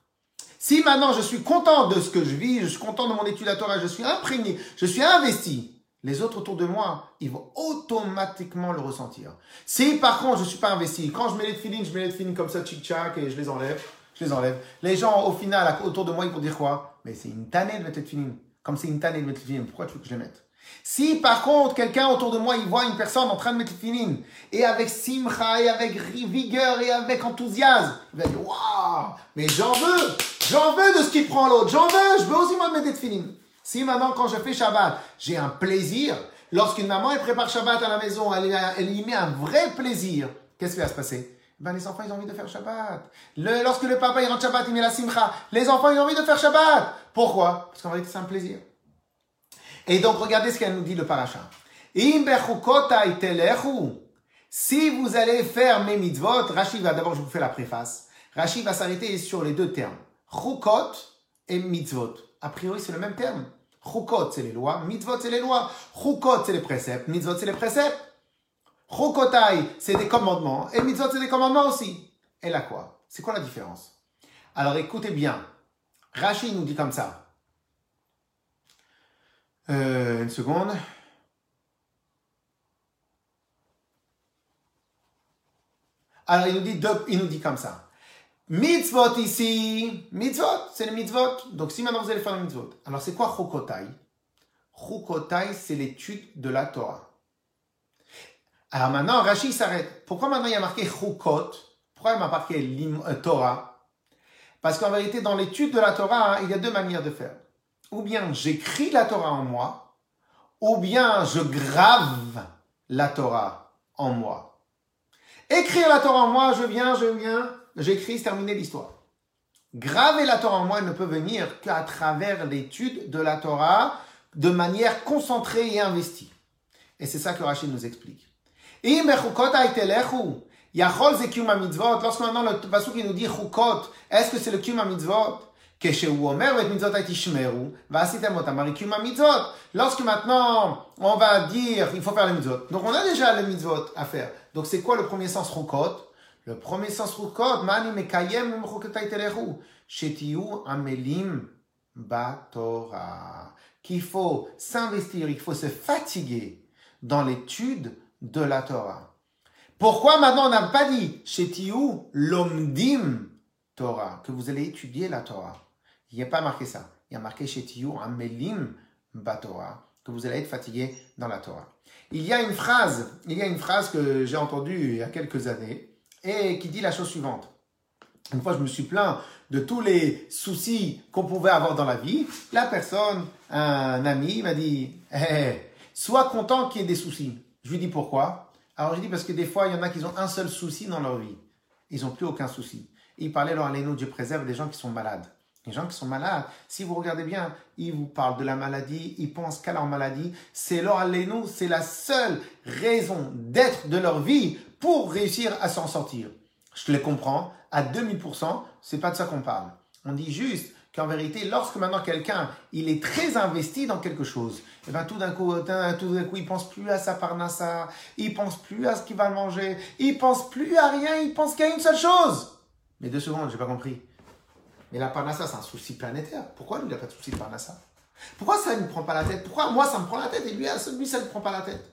Si maintenant je suis content de ce que je vis, je suis content de mon étude à je suis imprégné, je suis investi, les autres autour de moi, ils vont automatiquement le ressentir. Si par contre je ne suis pas investi, quand je mets les filines, je mets les filines comme ça, tchic-tchac, et je les enlève, je les enlève. Les gens, au final, autour de moi, ils vont dire quoi? Mais c'est une tannée de mettre les filines. Comme c'est une tannée de mettre les filines, pourquoi tu veux que je les mette? Si par contre quelqu'un autour de moi il voit une personne en train de mettre finine et avec simcha et avec vigueur et avec enthousiasme, il va dire waouh, mais j'en veux, j'en veux de ce qu'il prend l'autre, j'en veux, je veux aussi moi mettre finine. Si maintenant quand je fais Shabbat, j'ai un plaisir, lorsqu'une maman elle prépare Shabbat à la maison, elle, elle y met un vrai plaisir, qu'est-ce qui va se passer? Ben, les enfants, ils ont envie de faire Shabbat. lorsque le papa, il rentre Shabbat, il met la simcha. Les enfants, ils ont envie de faire Shabbat. Pourquoi? Parce qu'en réalité, c'est un plaisir. Et donc, regardez ce qu'elle nous dit le paracha. Si vous allez faire mes mitzvot, Rachid va d'abord, je vous fais la préface. Rachid va s'arrêter sur les deux termes. Chukot et mitzvot. A priori, c'est le même terme. Chukot, c'est les lois. Mitzvot, c'est les lois. Chukot, c'est les préceptes. Mitzvot, c'est les préceptes. Chukotai, c'est des commandements. Et mitzvot, c'est des commandements aussi. Et là quoi? C'est quoi la différence? Alors écoutez bien. Rachid nous dit comme ça. Euh, une seconde. Alors, il nous dit, il nous dit comme ça. Mitzvot ici, mitzvot, c'est le mitzvot. Donc, si maintenant vous allez faire le mitzvot. Alors, c'est quoi chukotai? Chukotai, c'est l'étude de la Torah. Alors maintenant, Rashi s'arrête. Pourquoi maintenant il y a marqué chukot? Pourquoi il m'a marqué euh, Torah? Parce qu'en vérité, dans l'étude de la Torah, il y a deux manières de faire ou bien j'écris la Torah en moi, ou bien je grave la Torah en moi. Écrire la Torah en moi, je viens, je viens, j'écris, c'est terminé l'histoire. Graver la Torah en moi ne peut venir qu'à travers l'étude de la Torah de manière concentrée et investie. Et c'est ça que Rachid nous explique. Lorsque maintenant le qui nous dit chukot, est-ce que c'est le Lorsque maintenant on va dire il faut faire les mitzvot. Donc on a déjà les mitzvot à faire. Donc c'est quoi le premier sens rukot Le premier sens rukot, mani mekayem shetiyu amelim batora. Qu'il faut s'investir, il faut se fatiguer dans l'étude de la Torah. Pourquoi maintenant on n'a pas dit shetiyu lomdim Torah, que vous allez étudier la Torah? Il n'y a pas marqué ça. Il y a marqué chez Tiyur Amelim Batora, que vous allez être fatigué dans la Torah. Il y a une phrase, il y a une phrase que j'ai entendue il y a quelques années et qui dit la chose suivante. Une fois, je me suis plaint de tous les soucis qu'on pouvait avoir dans la vie. La personne, un ami, m'a dit hey, Sois content qu'il y ait des soucis. Je lui dis pourquoi? Alors, je dis parce que des fois, il y en a qui ont un seul souci dans leur vie. Ils n'ont plus aucun souci. il parlait, alors, nous, Dieu préserve des gens qui sont malades. Les gens qui sont malades, si vous regardez bien, ils vous parlent de la maladie, ils pensent qu'à leur maladie. C'est leur nous, c'est la seule raison d'être de leur vie pour réussir à s'en sortir. Je les comprends, à 2000%, c'est pas de ça qu'on parle. On dit juste qu'en vérité, lorsque maintenant quelqu'un, il est très investi dans quelque chose, et eh ben tout d'un coup, tout d'un coup, il pense plus à sa parnassa, il pense plus à ce qu'il va manger, il pense plus à rien, il pense qu'à une seule chose. Mais deux secondes, j'ai pas compris. Mais la parnassa, c'est un souci planétaire. Pourquoi lui, il n'a pas de souci de parnassa? Pourquoi ça ne prend pas la tête? Pourquoi moi, ça me prend la tête et lui, lui ça ne prend pas la tête?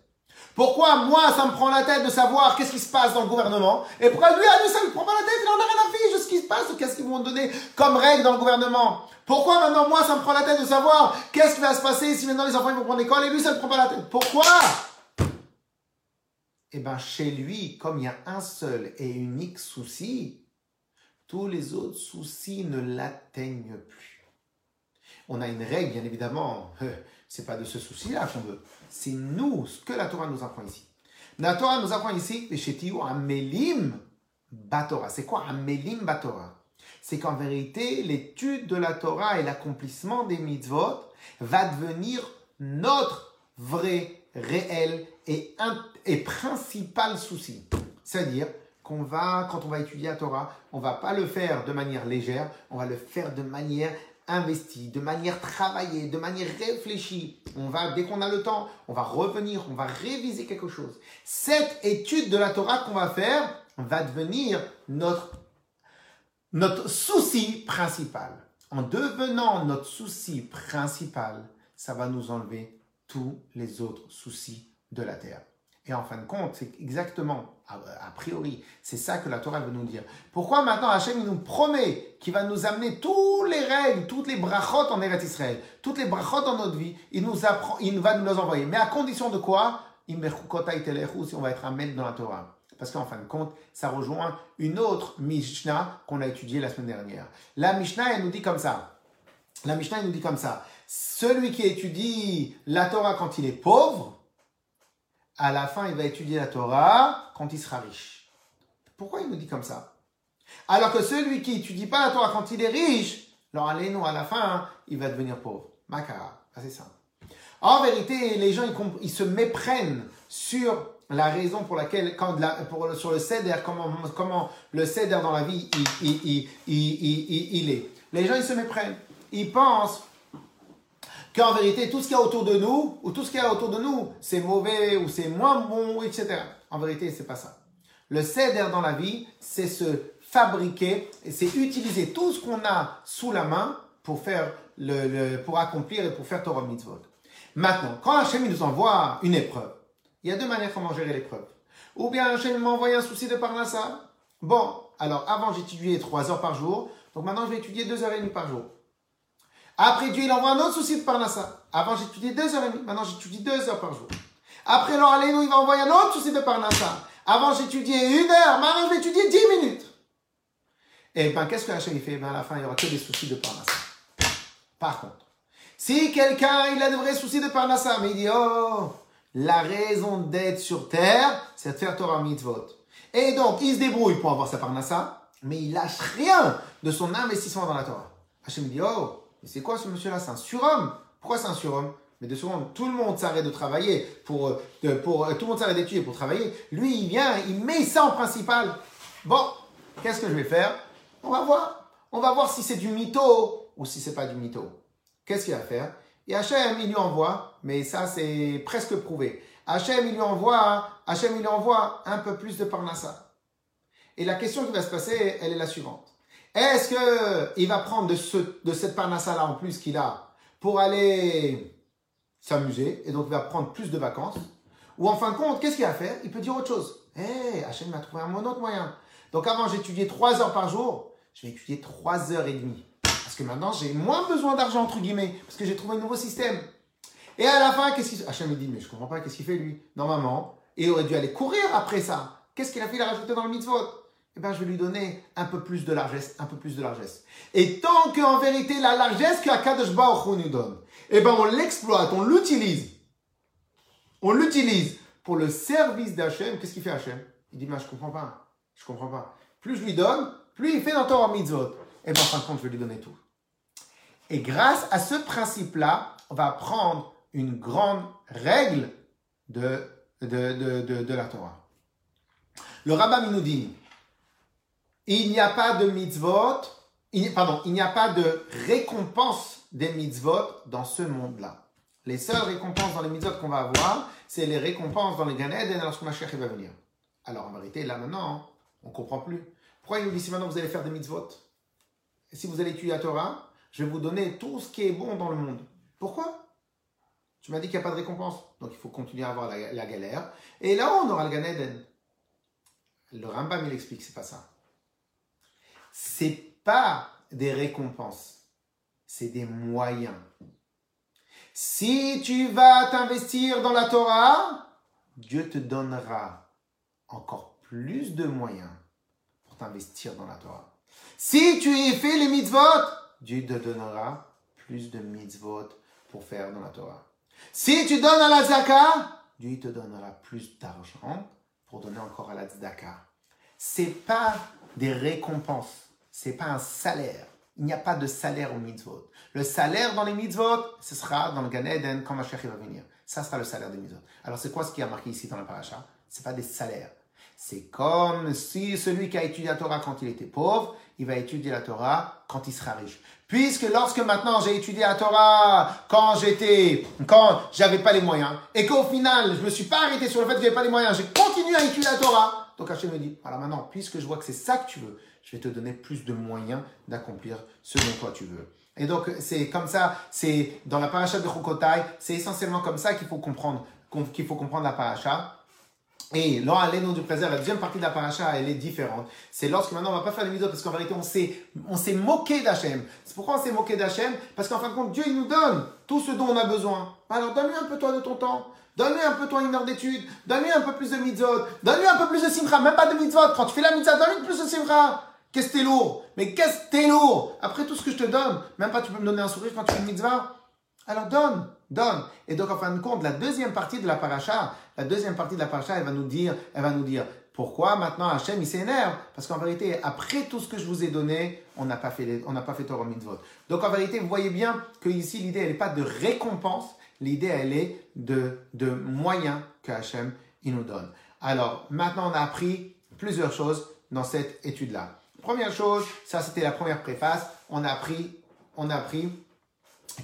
Pourquoi moi, ça me prend la tête de savoir qu'est-ce qui se passe dans le gouvernement? Et pourquoi lui, ah, lui, ça ne prend pas la tête, il en a rien à fiche de ce qui se passe, qu'est-ce qu'ils vont donner comme règle dans le gouvernement? Pourquoi maintenant, moi, ça me prend la tête de savoir qu'est-ce qui va se passer si maintenant les enfants ils vont prendre l'école et lui, ça ne prend pas la tête? Pourquoi? Eh bien, chez lui, comme il y a un seul et unique souci, tous les autres soucis ne l'atteignent plus. On a une règle, bien évidemment, c'est pas de ce souci-là qu'on veut. C'est nous, ce que la Torah nous apprend ici. La Torah nous apprend ici, Amelim Batora. C'est quoi Amelim Batora C'est qu'en vérité, l'étude de la Torah et l'accomplissement des mitzvot va devenir notre vrai, réel et principal souci. C'est-à-dire qu'on va, quand on va étudier la Torah, on va pas le faire de manière légère, on va le faire de manière investi, de manière travaillée, de manière réfléchie. On va, dès qu'on a le temps, on va revenir, on va réviser quelque chose. Cette étude de la Torah qu'on va faire va devenir notre, notre souci principal. En devenant notre souci principal, ça va nous enlever tous les autres soucis de la terre. Et en fin de compte, c'est exactement, a, priori, c'est ça que la Torah veut nous dire. Pourquoi maintenant Hachem nous promet qu'il va nous amener toutes les règles, toutes les brachot en Eretz Israël, toutes les brachot dans notre vie, il, nous apprend, il va nous les envoyer. Mais à condition de quoi? Si on va être amené dans la Torah. Parce qu'en fin de compte, ça rejoint une autre Mishnah qu'on a étudiée la semaine dernière. La Mishnah, elle nous dit comme ça. La Mishnah, elle nous dit comme ça. Celui qui étudie la Torah quand il est pauvre, à la fin, il va étudier la Torah quand il sera riche. Pourquoi il nous dit comme ça? Alors que celui qui étudie pas la Torah quand il est riche, alors allez-nous, à la fin, il va devenir pauvre. Makara, c'est simple. En vérité, les gens, ils, se méprennent sur la raison pour laquelle, quand pour, sur le céder, comment, comment le céder dans la vie, il, il, est. Les gens, ils se méprennent. Ils pensent qu'en vérité, tout ce qu'il y a autour de nous, ou tout ce qu'il y a autour de nous, c'est mauvais, ou c'est moins bon, etc. En vérité, c'est pas ça. Le céder dans la vie, c'est se fabriquer, c'est utiliser tout ce qu'on a sous la main pour faire le, pour accomplir et pour faire Torah Mitzvot. Maintenant, quand Hachem nous envoie une épreuve, il y a deux manières comment gérer l'épreuve. Ou bien Hachem m'envoie un souci de Parnassa. Bon, alors avant j'étudiais trois heures par jour, donc maintenant je vais étudier deux heures et demie par jour. Après Dieu, il envoie un autre souci de Parnassa. Avant, j'étudiais deux heures et demie. Maintenant, j'étudie deux heures par jour. Après, alors, il va envoyer un autre souci de Parnassa. Avant, j'étudiais une heure. Maintenant, je vais étudier dix minutes. Et ben, qu'est-ce que Hachem fait? Ben, À la fin, il n'y aura que des soucis de Parnassa. Par contre, si quelqu'un, il a de vrais soucis de Parnassa, mais il dit, oh, la raison d'être sur terre, c'est de faire Torah Mitzvot. Et donc, il se débrouille pour avoir sa Parnassa, mais il lâche rien de son investissement dans la Torah. Hachem dit, oh, c'est quoi ce monsieur-là? C'est un surhomme. Pourquoi c'est un surhomme? Mais de secondes, tout le monde s'arrête de travailler pour, euh, pour, euh, tout le monde s'arrête d'étudier pour travailler. Lui, il vient, il met ça en principal. Bon, qu'est-ce que je vais faire? On va voir. On va voir si c'est du mytho ou si c'est pas du mytho. Qu'est-ce qu'il va faire? Et Hachem, il lui envoie, mais ça c'est presque prouvé. Hachem, il lui envoie, Hachem, il lui envoie un peu plus de parnassa. Et la question qui va se passer, elle est la suivante. Est-ce qu'il va prendre de, ce, de cette parnassa-là en plus qu'il a pour aller s'amuser et donc il va prendre plus de vacances Ou en fin de compte, qu'est-ce qu'il va faire? Il peut dire autre chose. Eh, hey, Hachem m'a trouvé un autre moyen. Donc avant, j'étudiais 3 heures par jour. Je vais étudier 3 heures et demie. Parce que maintenant, j'ai moins besoin d'argent, entre guillemets, parce que j'ai trouvé un nouveau système. Et à la fin, qu'est-ce qu'il Hachem me dit, mais je comprends pas, qu'est-ce qu'il fait lui? Normalement, il aurait dû aller courir après ça. Qu'est-ce qu'il a fait? Il a rajouté dans le mitzvot eh ben, je vais lui donner un peu plus de largesse, un peu plus de largesse. Et tant qu'en vérité, la largesse qu'Akadosh Baruch nous donne, eh ben, on l'exploite, on l'utilise. On l'utilise pour le service d'Hachem. Qu'est-ce qu'il fait Hachem? Il dit, mais je comprends pas. Je comprends pas. Plus je lui donne, plus il fait dans Torah Mitzvot. Eh ben, en fin de compte, je vais lui donner tout. Et grâce à ce principe-là, on va prendre une grande règle de, de, de, de, la Torah. Le rabbin nous dit, il n'y a pas de mitzvot, pardon, il n'y a pas de récompense des mitzvot dans ce monde-là. Les seules récompenses dans les mitzvot qu'on va avoir, c'est les récompenses dans les Gan Eden lorsque Mashiach va venir. Alors en vérité, là maintenant, on ne comprend plus. Pourquoi il nous dit si maintenant vous allez faire des mitzvot Si vous allez étudier la Torah, je vais vous donner tout ce qui est bon dans le monde. Pourquoi? Tu m'as dit qu'il n'y a pas de récompense. Donc il faut continuer à avoir la, galère. Et là, on aura le Gan Eden. Le Rambam, il explique, c'est pas ça. C'est pas des récompenses. C'est des moyens. Si tu vas t'investir dans la Torah, Dieu te donnera encore plus de moyens pour t'investir dans la Torah. Si tu y fais les mitzvot, Dieu te donnera plus de mitzvot pour faire dans la Torah. Si tu donnes à la zaka, Dieu te donnera plus d'argent pour donner encore à la tzedaka. C'est pas des récompenses, c'est pas un salaire. Il n'y a pas de salaire au mitzvot. Le salaire dans les mitzvot, ce sera dans le Gan Eden quand Mashiach va venir. Ça sera le salaire des mitzvot. Alors c'est quoi ce qui a marqué ici dans la paracha? C'est pas des salaires. C'est comme si celui qui a étudié la Torah quand il était pauvre, il va étudier la Torah quand il sera riche. Puisque lorsque maintenant j'ai étudié la Torah quand j'étais, quand j'avais pas les moyens, et qu'au final je me suis pas arrêté sur le fait que j'avais pas les moyens, j'ai continué à étudier la Torah. Donc Hachem me dit, alors maintenant, puisque je vois que c'est ça que tu veux, je vais te donner plus de moyens d'accomplir ce dont toi tu veux. Et donc c'est comme ça, c'est dans la paracha de Chokotai, c'est essentiellement comme ça qu'il faut comprendre, qu'il faut comprendre la paracha. Et là, noms du préserve, la deuxième partie de la paracha, elle est différente. C'est lorsque maintenant on va pas faire les mitzvot parce qu'en vérité on s'est, on s'est moqué d'Hachem. C'est pourquoi on s'est moqué d'Hachem? Parce qu'en fin de compte, Dieu il nous donne tout ce dont on a besoin. Alors donne-lui un peu toi de ton temps. Donne-lui un peu toi une heure d'étude. Donne-lui un peu plus de mitzvot. Donne-lui un peu plus de simcha. Même pas de mitzvot. Quand tu fais la mitzvah, donne-lui plus de simcha. Qu'est-ce que t'es lourd? Mais qu'est-ce que t'es lourd? Après tout ce que je te donne, même pas tu peux me donner un sourire quand tu fais une mitzvah. Alors donne, donne. Et donc en fin de compte, la deuxième partie de la paracha, la deuxième partie de la paracha, elle va nous dire, va nous dire pourquoi maintenant Hachem il s'énerve Parce qu'en vérité, après tout ce que je vous ai donné, on n'a pas fait, Torah. Donc en vérité, vous voyez bien que ici l'idée elle n'est pas de récompense, l'idée elle est de de moyens que Hachem il nous donne. Alors maintenant on a appris plusieurs choses dans cette étude là. Première chose, ça c'était la première préface, on a appris, on a appris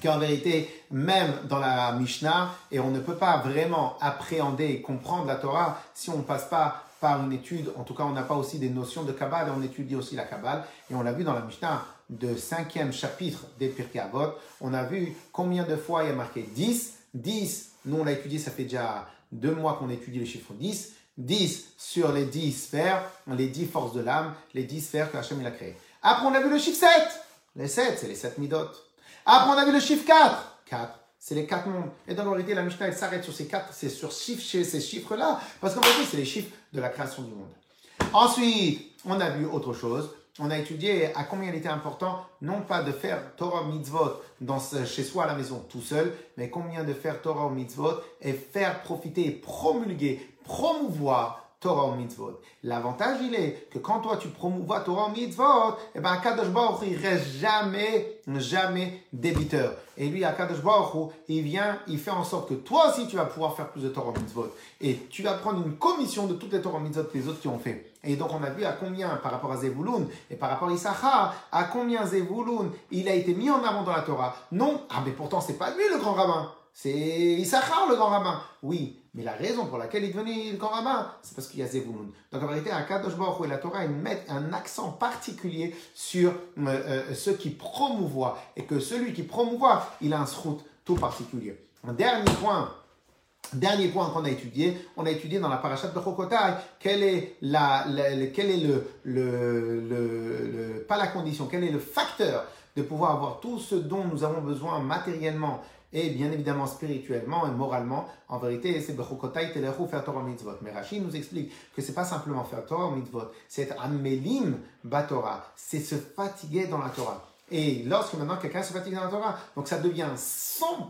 qu'en vérité, même dans la Mishnah, et on ne peut pas vraiment appréhender et comprendre la Torah si on ne passe pas par une étude, en tout cas on n'a pas aussi des notions de Kabbalah, et on étudie aussi la Kabbalah, et on l'a vu dans la Mishnah de cinquième chapitre des Pirkei Avot, on a vu combien de fois il y a marqué 10, 10, nous on l'a étudié, ça fait déjà deux mois qu'on étudie le chiffre 10, 10 sur les 10 sphères, les 10 forces de l'âme, les 10 sphères que Hachem il a créées. Après on a vu le chiffre 7, les 7 c'est les 7 midot. Après, on a vu le chiffre 4. 4, c'est les 4 mondes. Et dans la réalité, la Mishnah, elle s'arrête sur ces 4, c'est sur ces chiffres-là, parce qu'en réalité, c'est les chiffres de la création du monde. Ensuite, on a vu autre chose. On a étudié à combien il était important, non pas de faire Torah mitzvot dans chez soi à la maison tout seul, mais combien de faire Torah mitzvot et faire profiter, promulguer, promouvoir Torah ou mitzvot. L'avantage, il est que quand toi tu promouvois Torah ou mitzvot, eh ben, Akadosh Baruch il reste jamais, jamais débiteur. Et lui, Akadosh Baruch il vient, il fait en sorte que toi aussi tu vas pouvoir faire plus de Torah ou mitzvot. Et tu vas prendre une commission de toutes les Torah mitzvot que les autres qui ont fait. Et donc on a vu à combien, par rapport à Zevulun et par rapport à Issachar, à combien Zevulun, il a été mis en avant dans la Torah. Non, ah mais pourtant c'est pas lui le grand rabbin. C'est Issachar le grand rabbin. Oui, mais la raison pour laquelle il devenu le grand c'est parce qu'il y a Zevulun. Donc en vérité, à Kadosh Baruch et la Torah, ils mettent un accent particulier sur euh, euh, ceux qui promouvoient. Et que celui qui promouvoit, il a un route tout particulier. Un dernier point. Dernier point qu'on a étudié, on a étudié dans la parashat de Chokotai, quel est la, quel est le, le, le, pas la condition, quel est le facteur de pouvoir avoir tout ce dont nous avons besoin matériellement et bien évidemment spirituellement et moralement. En vérité, c'est Bechokotai Telechu faire Torah Mitzvot. Mais Rachid nous explique que c'est pas simplement faire Torah Mitzvot, c'est être Amelim Batora, c'est se fatiguer dans la Torah. Et lorsque maintenant quelqu'un se fatigue dans la Torah, donc ça devient son,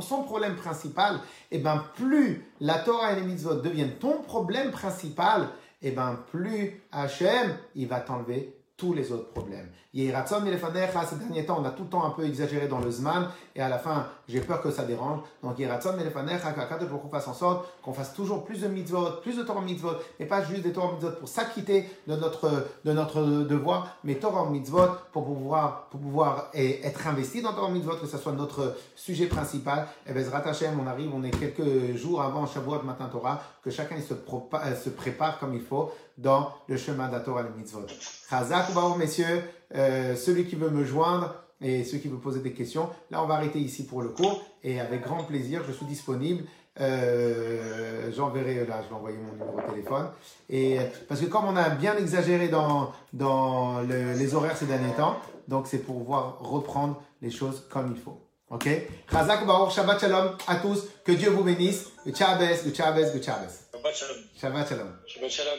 son, problème principal, et ben plus la Torah et les mitzvot deviennent ton problème principal, et ben plus Hachem, il va t'enlever tous les autres problèmes. Yeratzon ces derniers temps, on a tout le temps un peu exagéré dans le Zman, et à la fin, j'ai peur que ça dérange. Donc, Yeratzon Melefanecha, pour qu'on fasse en sorte qu'on fasse toujours plus de mitzvot, plus de Torah mitzvot, et pas juste des Torah mitzvot pour s'acquitter de notre, de notre devoir, mais Torah mitzvot pour pouvoir, pour pouvoir être investi dans Torah mitzvot, que ce soit notre sujet principal. Et bien, Hashem, on arrive, on est quelques jours avant Shavuot Matin Torah, que chacun se, se prépare comme il faut dans le chemin de la Torah et le mitzvot. Chazak ou messieurs, euh, celui qui veut me joindre, et ceux qui veulent poser des questions. Là, on va arrêter ici pour le cours et avec grand plaisir, je suis disponible. Euh, J'enverrai, là, je vais envoyer mon numéro de téléphone. Et, parce que comme on a bien exagéré dans, dans le, les horaires ces derniers temps, donc c'est pour pouvoir reprendre les choses comme il faut. Ok? Chazak Baruch, Shabbat Shalom à tous. Que Dieu vous bénisse. Chabez, que Chabez. Shabbat Shalom. Shabbat Shalom. Shabbat Shalom.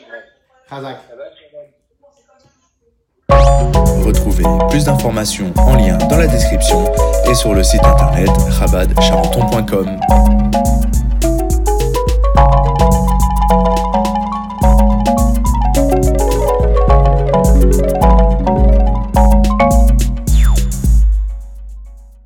Retrouvez plus d'informations en lien dans la description et sur le site internet rabadcharenton.com.